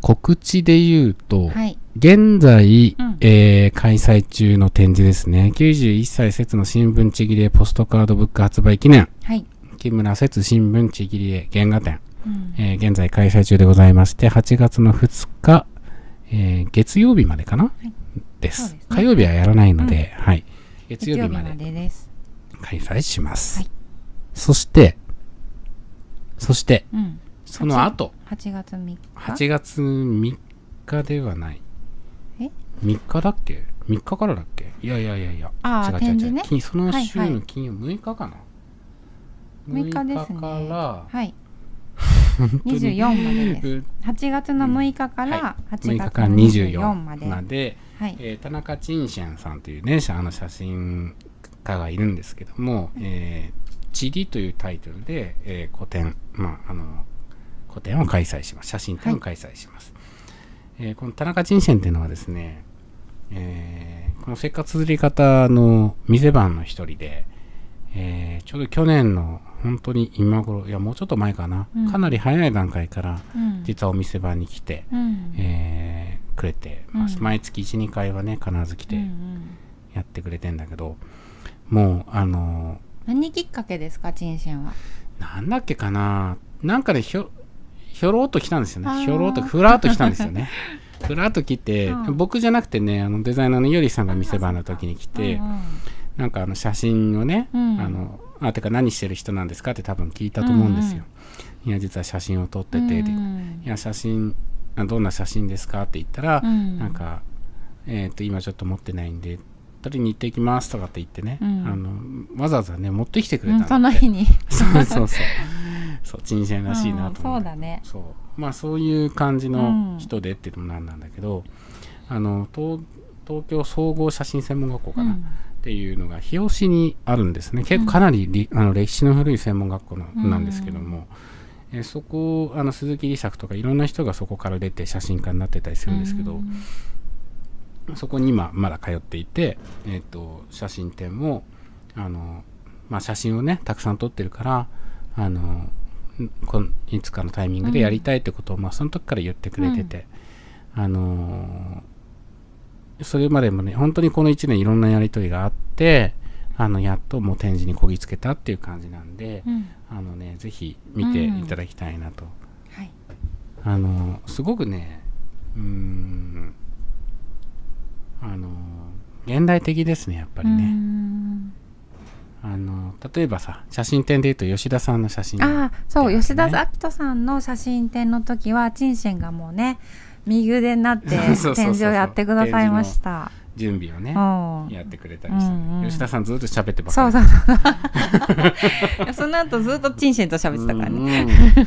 告知で言うと、はい。現在、うん。えー開催中の展示ですね。91歳節の新聞ちぎり絵ポストカードブック発売記念。はい、木村節新聞ちぎり絵原画展、うん。えー現在開催中でございまして8月の2日、えー月曜日までかな、いです。そうですね。火曜日はやらないので、はい。月曜日までです。開催します、はい。そしてそしてうん。その後。8月3日？8月3日ではない。え？3日だっけ？3日からだっけ？いやいやいやいや。あー違う違う違う。金その週はいはい。の金曜6日かな、6日ですね。からはい24までです。う8月の6日かはら8 6日月の24ま24で、まで、はい。えー田中陳ンさんというねあの写真家がいるんですけども「えー地理」というタイトルで、えー個展、まあ、あの個展を開催します。写真展を開催します、えーこの田中人選っていうのはですね、えーこのせっかつづり方の店番の一人で、えーちょうど去年の本当に今頃いやもうちょっと前かな、うん。かなり早い段階からうん。実はお店番に来て、うん。えーくれて、まあうん。毎月12回はね必ず来てやってくれてんだけど、もうあの何きっかけですか？チンシェンは。なんだっけかな。なんかでひょひょろっと来たんですよね。ひょろっとふらっと来たんですよね。ふらっと来て、うん。僕じゃなくてねあのデザイナーのよりさんが店番の時に来て、うん。なんかあの写真をね、うん。あのあてか何してる人なんですかって多分聞いたと思うんですよ、いや実は写真を撮ってて、でうん。いや写真あどんな写真ですかって言ったら、うん。なんか、えー、と今ちょっと持ってないんで撮りに行ってきますとかって言ってね、うん。あのわざわざね持ってきてくれうんたのその日に。そうそうそう。そう。珍鮮らしいなと思うんそうだね。そう。まあそういう感じの人でっていうのもなんなんだけど、あの東東京総合写真専門学校かな、うんっていうのが日吉にあるんですね。結構かなりり、あの歴史の古い専門学校の、うんなんですけども、えーそこあの鈴木梨作とかいろんな人がそこから出て写真家になってたりするんですけど、そこに今まだ通っていて、えー、と写真展もあの、まあ、写真をねたくさん撮ってるからあのんこんいつかのタイミングでやりたいってことを、まあ、その時から言ってくれてて、あのそれまでもね本当にこの1年いろんなやり取りがあってあのやっともう展示にこぎつけたっていう感じなんで、うん。あのねぜひ見ていただきたいなと。はい。あのすごくねうーんあの現代的ですねやっぱりうね、ん。あの例えばさ写真展でいうと吉田さんの写真ああそう、ね吉田明人さんの写真展の時はチンシェンがもうね右腕になって そうそうそうそう。展示をやってくださいました。準備をねうん。やってくれたりして、うんうん。吉田さんずっと喋ってばっかり。そうそう。そうそ の後ずっとチンシェンと喋ってたからね。うん。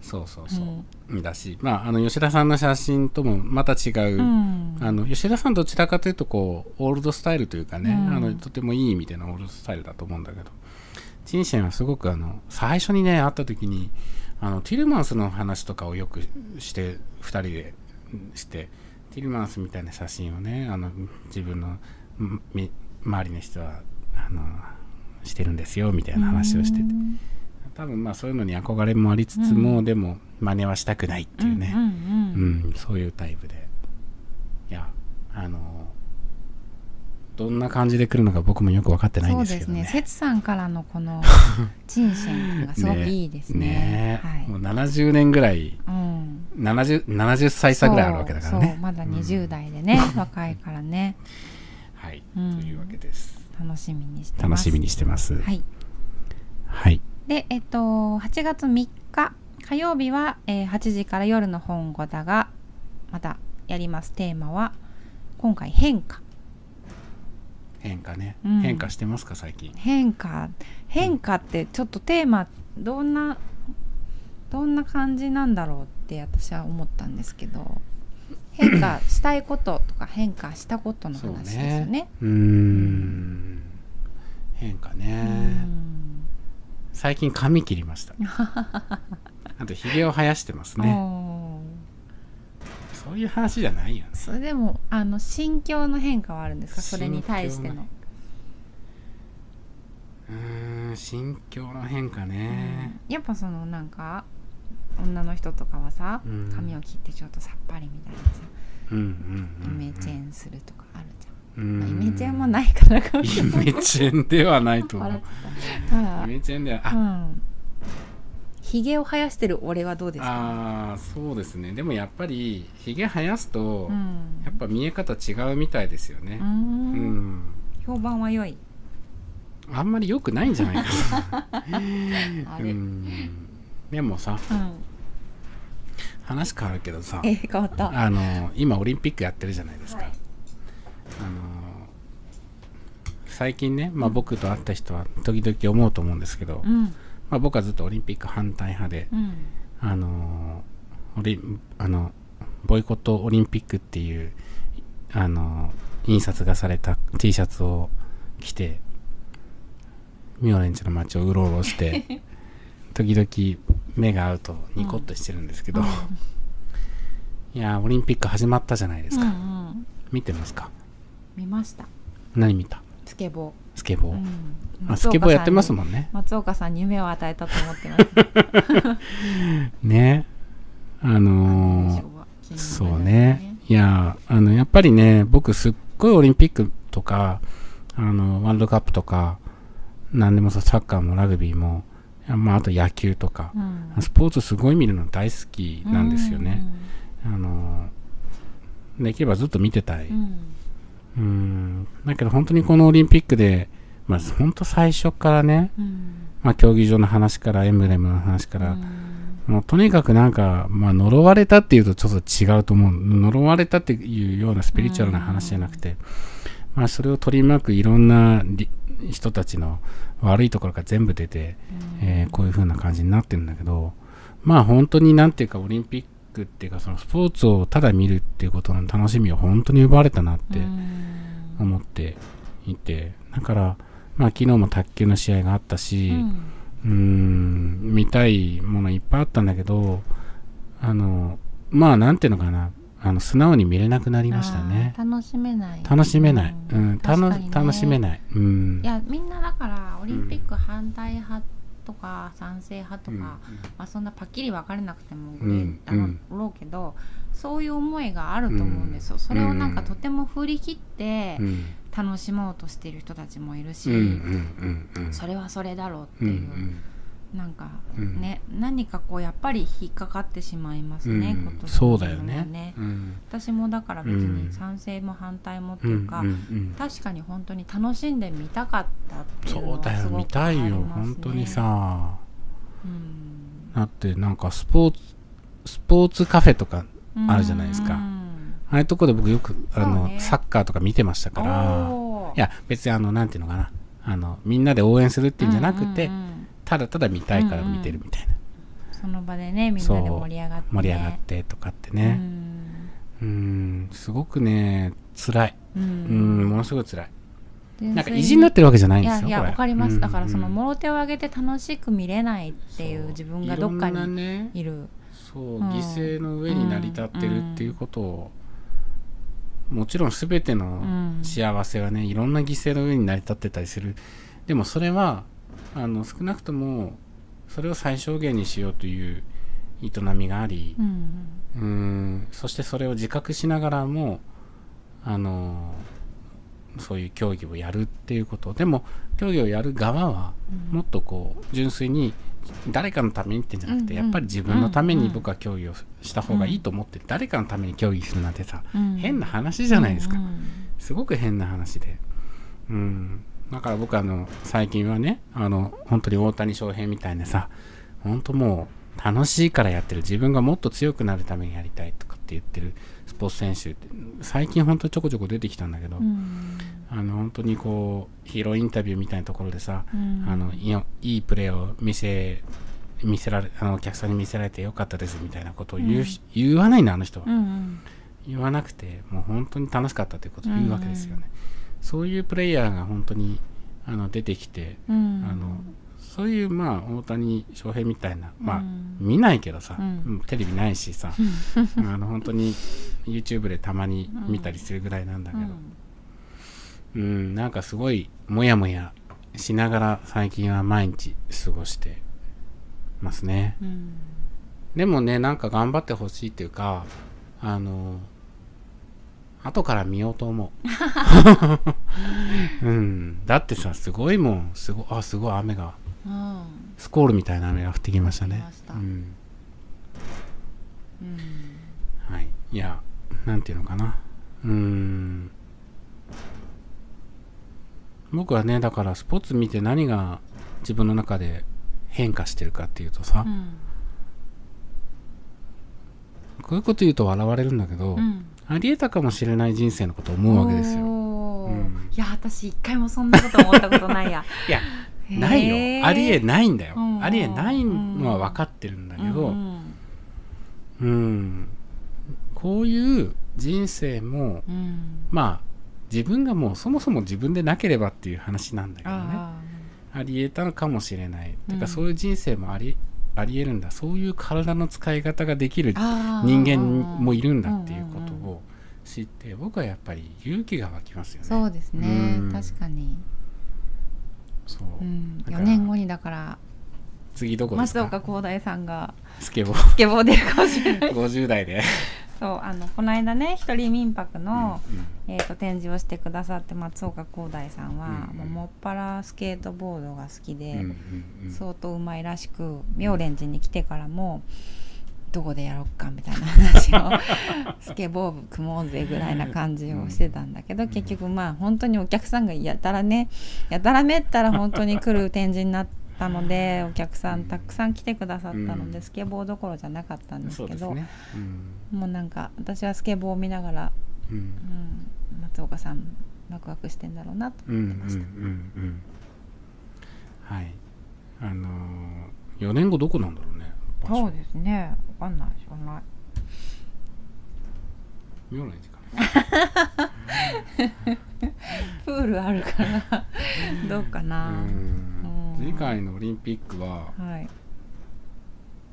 そうそうそう、だしまああの吉田さんの写真ともまた違う、うん。あの吉田さんどちらかというとこうオールドスタイルというかね、うん。あのとてもいい意味でのオールドスタイルだと思うんだけどチンシェンはすごくあの最初にね会った時にあのティルマンスの話とかをよくして2人でしてティルマンスみたいな写真をねあの自分の周りの人はあのしてるんですよみたいな話をしてて。多分まあそういうのに憧れもありつつも、でも真似はしたくないっていうね、うんうん。うん、そういうタイプで。いや、あの、どんな感じで来るのか僕もよく分かってないんそうですけどね。ですね。節さんからのこのチンシェンがすごくいいですね。ね。えはい。もう70年ぐらい、うん、70, 70歳差ぐらいあるわけだからね。そうそうまだ20代でね、若いからね。はい、うん。というわけです。楽しみにしてます。楽しみにしてます。はい。はい。でえっと8月3日火曜日は、えー8時から夜の本語だがまたやります。テーマは今回変化変化ね、うん変化してますか、最近？変化変化ってちょっとテーマどんなどんな感じなんだろうって私は思ったんですけど変化したいこととか変化したことの話ですよね。うーん。変化ね。うん最近髪切りました。あと、ひげを生やしてますね。そういう話じゃないよね。それでもあの心境の変化はあるんですか？それに対しての。うーん心境の変化ね、やっぱそのなんか女の人とかはさ、うん。髪を切ってちょっとさっぱりみたいなさ、うんうんうんイメチェンするとかあるじゃん、イメチェンもないからかもしイれないメチェンではないと思笑うイメチェンではうあ、んひげを生やしてる俺はどうですか？あーそうですね。でもやっぱりひげ生やすと、うん。やっぱ見え方違うみたいですよね。ううん。ん、評判は良い。あんまり良くないんじゃないか あなうれ、ん。でもさうん。話変わるけどさえ変わった。あの今オリンピックやってるじゃないですか、はい。あの最近ね、まあ、僕と会った人は時々思うと思うんですけど、うんまあ、僕はずっとオリンピック反対派で、うん。あのオリあのボイコットオリンピックっていうあの印刷がされた T シャツを着てミオレンジの街をうろうろして 時々目が合うとニコッとしてるんですけど、いやーオリンピック始まったじゃないですか、うんうん。見てますか？見ました。何見た？スケボスケボー、ー、うん。あスケボーやってますんもんね。松岡さんに夢を与えたと思ってます。ね。あのーそうね。いや、あの、やっぱりね、僕すっごいオリンピックとか、あの、ワールドカップとか、何でもそう、サッカーもラグビーも、まあ、あと野球とか、うん。スポーツすごい見るの大好きなんですよね。あの、できればずっと見てたい。うんうん。だけど本当にこのオリンピックで、まあ、本当最初からね、うんまあ、競技場の話から、エンブレムの話から、うんもうとにかくなんか、まあ、呪われたっていうとちょっと違うと思う。呪われたっていうようなスピリチュアルな話じゃなくて、まあ、それを取り巻くいろんなり人たちの悪いところが全部出て、えーこういう風な感じになってるんだけど、まあ本当になんていうかオリンピックっていうかそのスポーツをただ見るっていうことの楽しみを本当に奪われたなって思っていて、だから、まあ昨日も卓球の試合があったし、うん。ん見たいものいっぱいあったんだけどあのまあなんていうのかな。あの素直に見れなくなりましたね。楽しめない。楽しめない、うんたの確かにね。楽しめない。うん。いやみんなだからオリンピック反対派とか賛成派とか、うん。まあ、そんなパッキリ分かれなくてもうんいいだろうけど、そういう思いがあると思うんですよ、それをなんかとても振り切ってうん。楽しもうとしている人たちもいるし、うん。うん。うん。うん。それはそれだろうってう。んういう、んなんかうん。ね、何かこうやっぱり引っかかってしまいますね、うん。今年のそうだよね。うん。私もだから別うんに賛成も反対もってうんいうか、うん。うん。確かに本当に楽しんでみたかったっていうのそうだよはすごく見たいよありますね。本当にさ。うん。だってなんかスポーツスポーツカフェとかあるじゃないですか。うん。ああいうとこで僕よくあの、そうね。サッカーとか見てましたから。いや別にあのなんていうのかな。あのみんなで応援するっていうんじゃなくて、うんうんうんただただ見たいから見てるみたいな、その場でねみんなで盛り上がって、ね、盛り上がってとかってね。うん。すごくね辛い。うん。うんものすごい辛い。なんか意地になってるわけじゃないんいやいやですよこれ。わかります、だからそのうんもろ手を挙げて楽しく見れないっていう自分がどっかにねいる。そう、うん犠牲の上に成り立ってるっていうことを、もちろん全てのうん。幸せはねいろんな犠牲の上に成り立ってたりする。でもそれはあの少なくともそれを最小限にしようという営みがありうんうーんそしてそれを自覚しながらもあのそういう競技をやるっていうこと。でも競技をやる側はもっとこう純粋に誰かのためにってんじゃなくて、やっぱり自分のために僕は競技をした方がいいと思って、誰かのために競技するなんてさ、うん。変な話じゃないですか、すごく変な話で。うんだから僕あの最近はねあの本当に大谷翔平みたいなさ本当もう楽しいからやってる。自分がもっと強くなるためにやりたいとかって言ってるスポーツ選手って最近本当にちょこちょこ出てきたんだけど、うん。あの本当にこうヒーローインタビューみたいなところでさ、うん。あのいいプレーを見せ見せられあのお客さんに見せられてよかったですみたいなことを言うし、言わないのあの人は、うんうん。言わなくてもう本当に楽しかったということを言うわけですよね、そういうプレイヤーが本当にあの出てきて、うん。あのそういうまあ大谷翔平みたいなまあ、うん見ないけどさ、うん。うんテレビないしさ あの本当に YouTube でたまに見たりするぐらいなんだけど、うん、なんかすごいもやもやしながら最近は毎日過ごしてますね。うん。でもね、なんか頑張ってほしいっていうか、あの、後から見ようと思う。うん。だってさ、すごいもん。すごあ、すごい雨が。うんスコールみたいな雨が降ってきましたねはい。いや、なんていうのかな。うーん。僕はね、だからスポーツ見て何が自分の中で変化してるかっていうとさ、うんこういうこと言うと笑われるんだけど、うんありえたかもしれない人生のことを思うわけですよ。うんいや私一回もそんなこと思ったことないや いや、ないよ。ありえないんだよ。うんありえないのは分かってるんだけど、うんうん、こういう人生も、うんまあ、自分がもうそもそも自分でなければっていう話なんだけどね。あありえたのかもしれない。てか、うんそういう人生もありありえるんだ。そういう体の使い方ができる人間もいるんだっていうことを知って僕はやっぱり勇気が湧きますよね。そうですね。うん。確かに、そう。うん、だから4年後にだから次どこです松岡か広大さんがスケボー。スケボー出るかもしれない。50代で。そうあのこの間ね一人民泊の、うんうん。えー、と展示をしてくださって松岡広大さんは、うんもうもっぱらスケートボードが好きで、うんうんうん。相当うまいらしく妙蓮寺に来てからもどこでやろっかみたいな話を スケボー部組もうぜぐらいな感じをしてたんだけど、結局まあ本当にお客さんがやたらねやたらめったら本当に来る展示になったのでお客さんたくさん来てくださったので、うん。スケボーどころじゃなかったんですけどもうなんか私はスケボーを見ながら、うん。うん、松岡さんワクワクしてんだろうなと思ってました。うんはい。あのー、4年後どこなんだろうね。そうですね。わかんないしょうがない。妙な時間 プールあるからどうかな、う次回のオリンピックははい。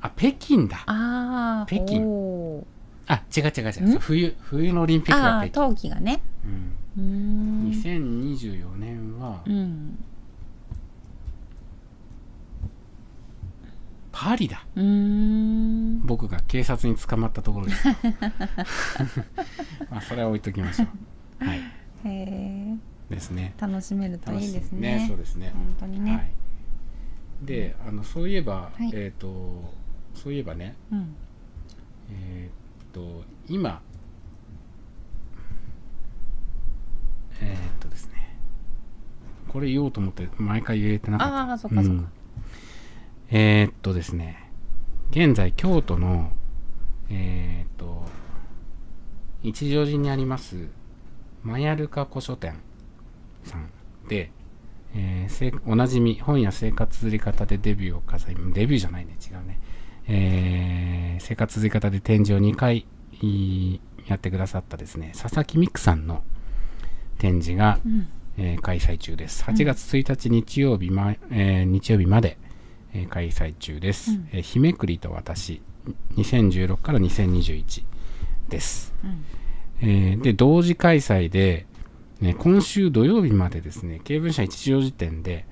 あ北京だ。ああ北京。あ違う違う違う。冬冬のオリンピックああが北京、冬季がね。うん、うーん。2024年はうんパリだ。うーん。僕が警察に捕まったところです。まあそれは置いときましょう。はい。へえですね。楽しめるといいですね。楽しみそうですね。本当にね、はい、であのそういえば、はい。えっ、とそういえばねうん。えっ、と今えっ、とですねこれ言おうと思って毎回言えてなかった。ああそっかそっか、うん。えーっとですね現在京都のえーっと一乗寺にありますマヤルカ古書店さんで、えーせおなじみ本や生活釣り方でデビューを飾りデビューじゃないね違うね、えー生活釣り方で展示を2回やってくださったですね佐々木美久さんの展示が、うんえー開催中です。8月1日日曜日ま、えー日曜日まで、えー開催中です。うんえー日めくりと私2016から2021です。うんえーで同時開催で、ね、今週土曜日までですね経文社一条時点で、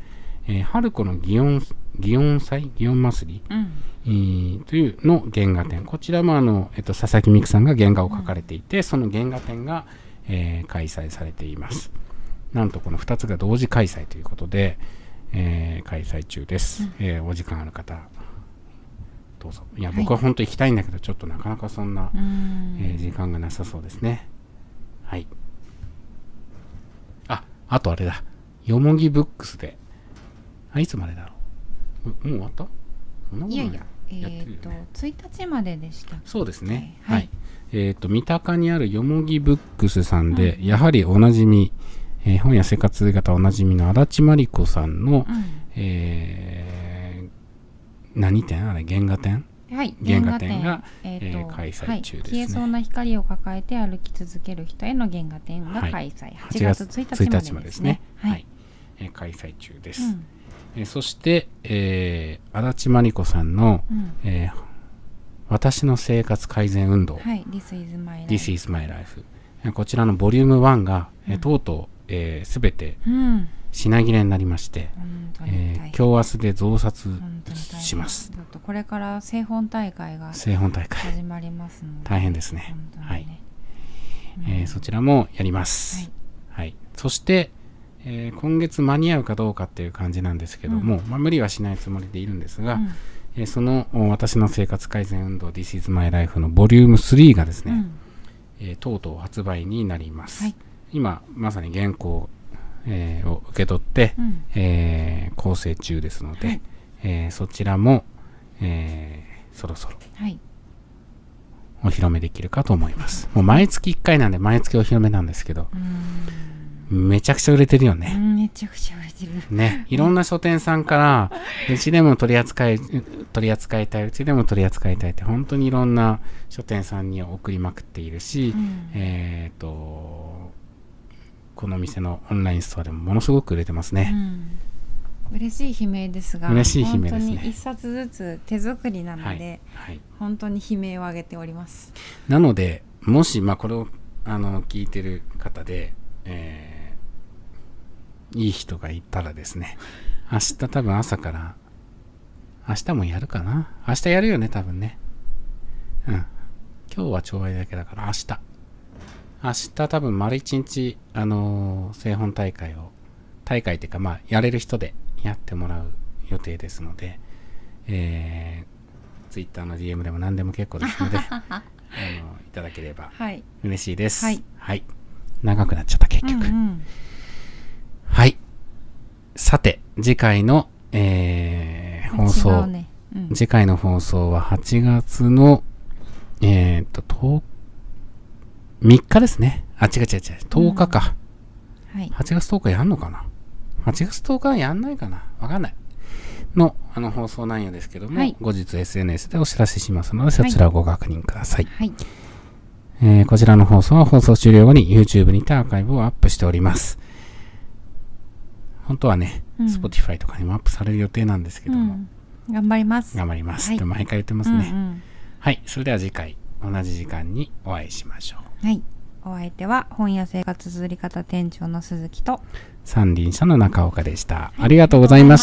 えー春子の祇園祇園祭祇園祭？り、うん。えーというの原画展。こちらもあの、えっと、佐々木美久さんが原画を描かれていて、その原画展が、えー開催されています。なんとこの2つが同時開催ということで、えー開催中です、えーお時間ある方どうぞ。いやはい。僕は本当行きたいんだけどちょっとなかなかそんな、うん。えー時間がなさそうですね。はいああとあれだ。よもぎブックスで。あいつまでだろう。もう終わった？そんなことない。いやいやえやっとよね。1日まででしたそうですね。はい。はい。えっ、と、三鷹にあるよもぎブックスさんで、やはりおなじみ、えー本や生活型おなじみの足立真理子さんの、えー何展あれ原画展うんはい。原画展がえーとえー開催中ですね。はい、消えそうな光を抱えて歩き続ける人への原画展がはい。開催、8月1日までですね。はい、えー開催中です。うん。えーそして、えー足立真理子さんの、うん。えー私の生活改善運動、はい、This is my life. This is my life えーこちらのボリューム1が、えーうん。とうとう、えー、全てうん、品切れになりまして、えー。今日明日で増刷します。これから製本大会が製本大会、始まりますので。大変ですね。ね。はい。うん。えーそちらもやります、はい。そして、えー今月間に合うかどうかっていう感じなんですけども、まあ、無理はしないつもりでいるんですが、うん。えーそのお私の生活改善運動 This is my life のボリューム3がですね、うん。えーとうとう発売になります、はい。今まさに原稿、えーを受け取って、うんえー構成中ですので、はいえーそちらも、えーそろそろはい。お披露目できるかと思います。もう毎月1回なんで毎月お披露目なんですけど、うんめちゃくちゃ売れてるようね。んめちゃくちゃ売れてる。ね。いろんな書店さんから、うちでも取り扱い、取り扱いたい、うちでも取り扱いたいって、本当にいろんな書店さんに送りまくっているし、うんえっ、と、この店のオンラインストアでもものすごく売れてますね。うん嬉しい悲鳴ですが嬉しい悲鳴ですね本当に一冊ずつ手作りなので、はい。本当に悲鳴を上げておりますなので、もし、まあ、これを、あの、聞いてる方で、えーいい人がいたらですね、明日多分朝から、明日もやるかな？明日やるよね、多分ね。うん。今日は懲戒だけだから、明日。明日多分丸一日、あのー製本大会を、大会っていうか、まあ、やれる人でやってもらう予定ですので、えー、Twitter の DM でも何でも結構ですので、あの、いただければはい嬉しいです。はい。長くなっちゃった、結局。うんうんはい。さて、次回の、えー、放違送、うねうん次回の放送は8月の、えー、と、10 3日ですね。あ、違う違う違う。10日か。はい8月10日やんのかな ?8 月10日はやんないかな？わかんない。の、あの、放送内容ですけども、はい後日 SNS でお知らせしますので、そちらをご確認ください。はいえーこちらの放送は放送終了後に YouTube にてアーカイブをアップしております。本当はね、うん Spotify とかにもアップされる予定なんですけども、うん頑張ります頑張ります。はいと毎回言ってますね。うんうんはい。それでは次回、同じ時間にお会いしましょう。はいお相手は本屋生活綴り方店長の鈴木と三輪車の中岡でした。ありがとうございました。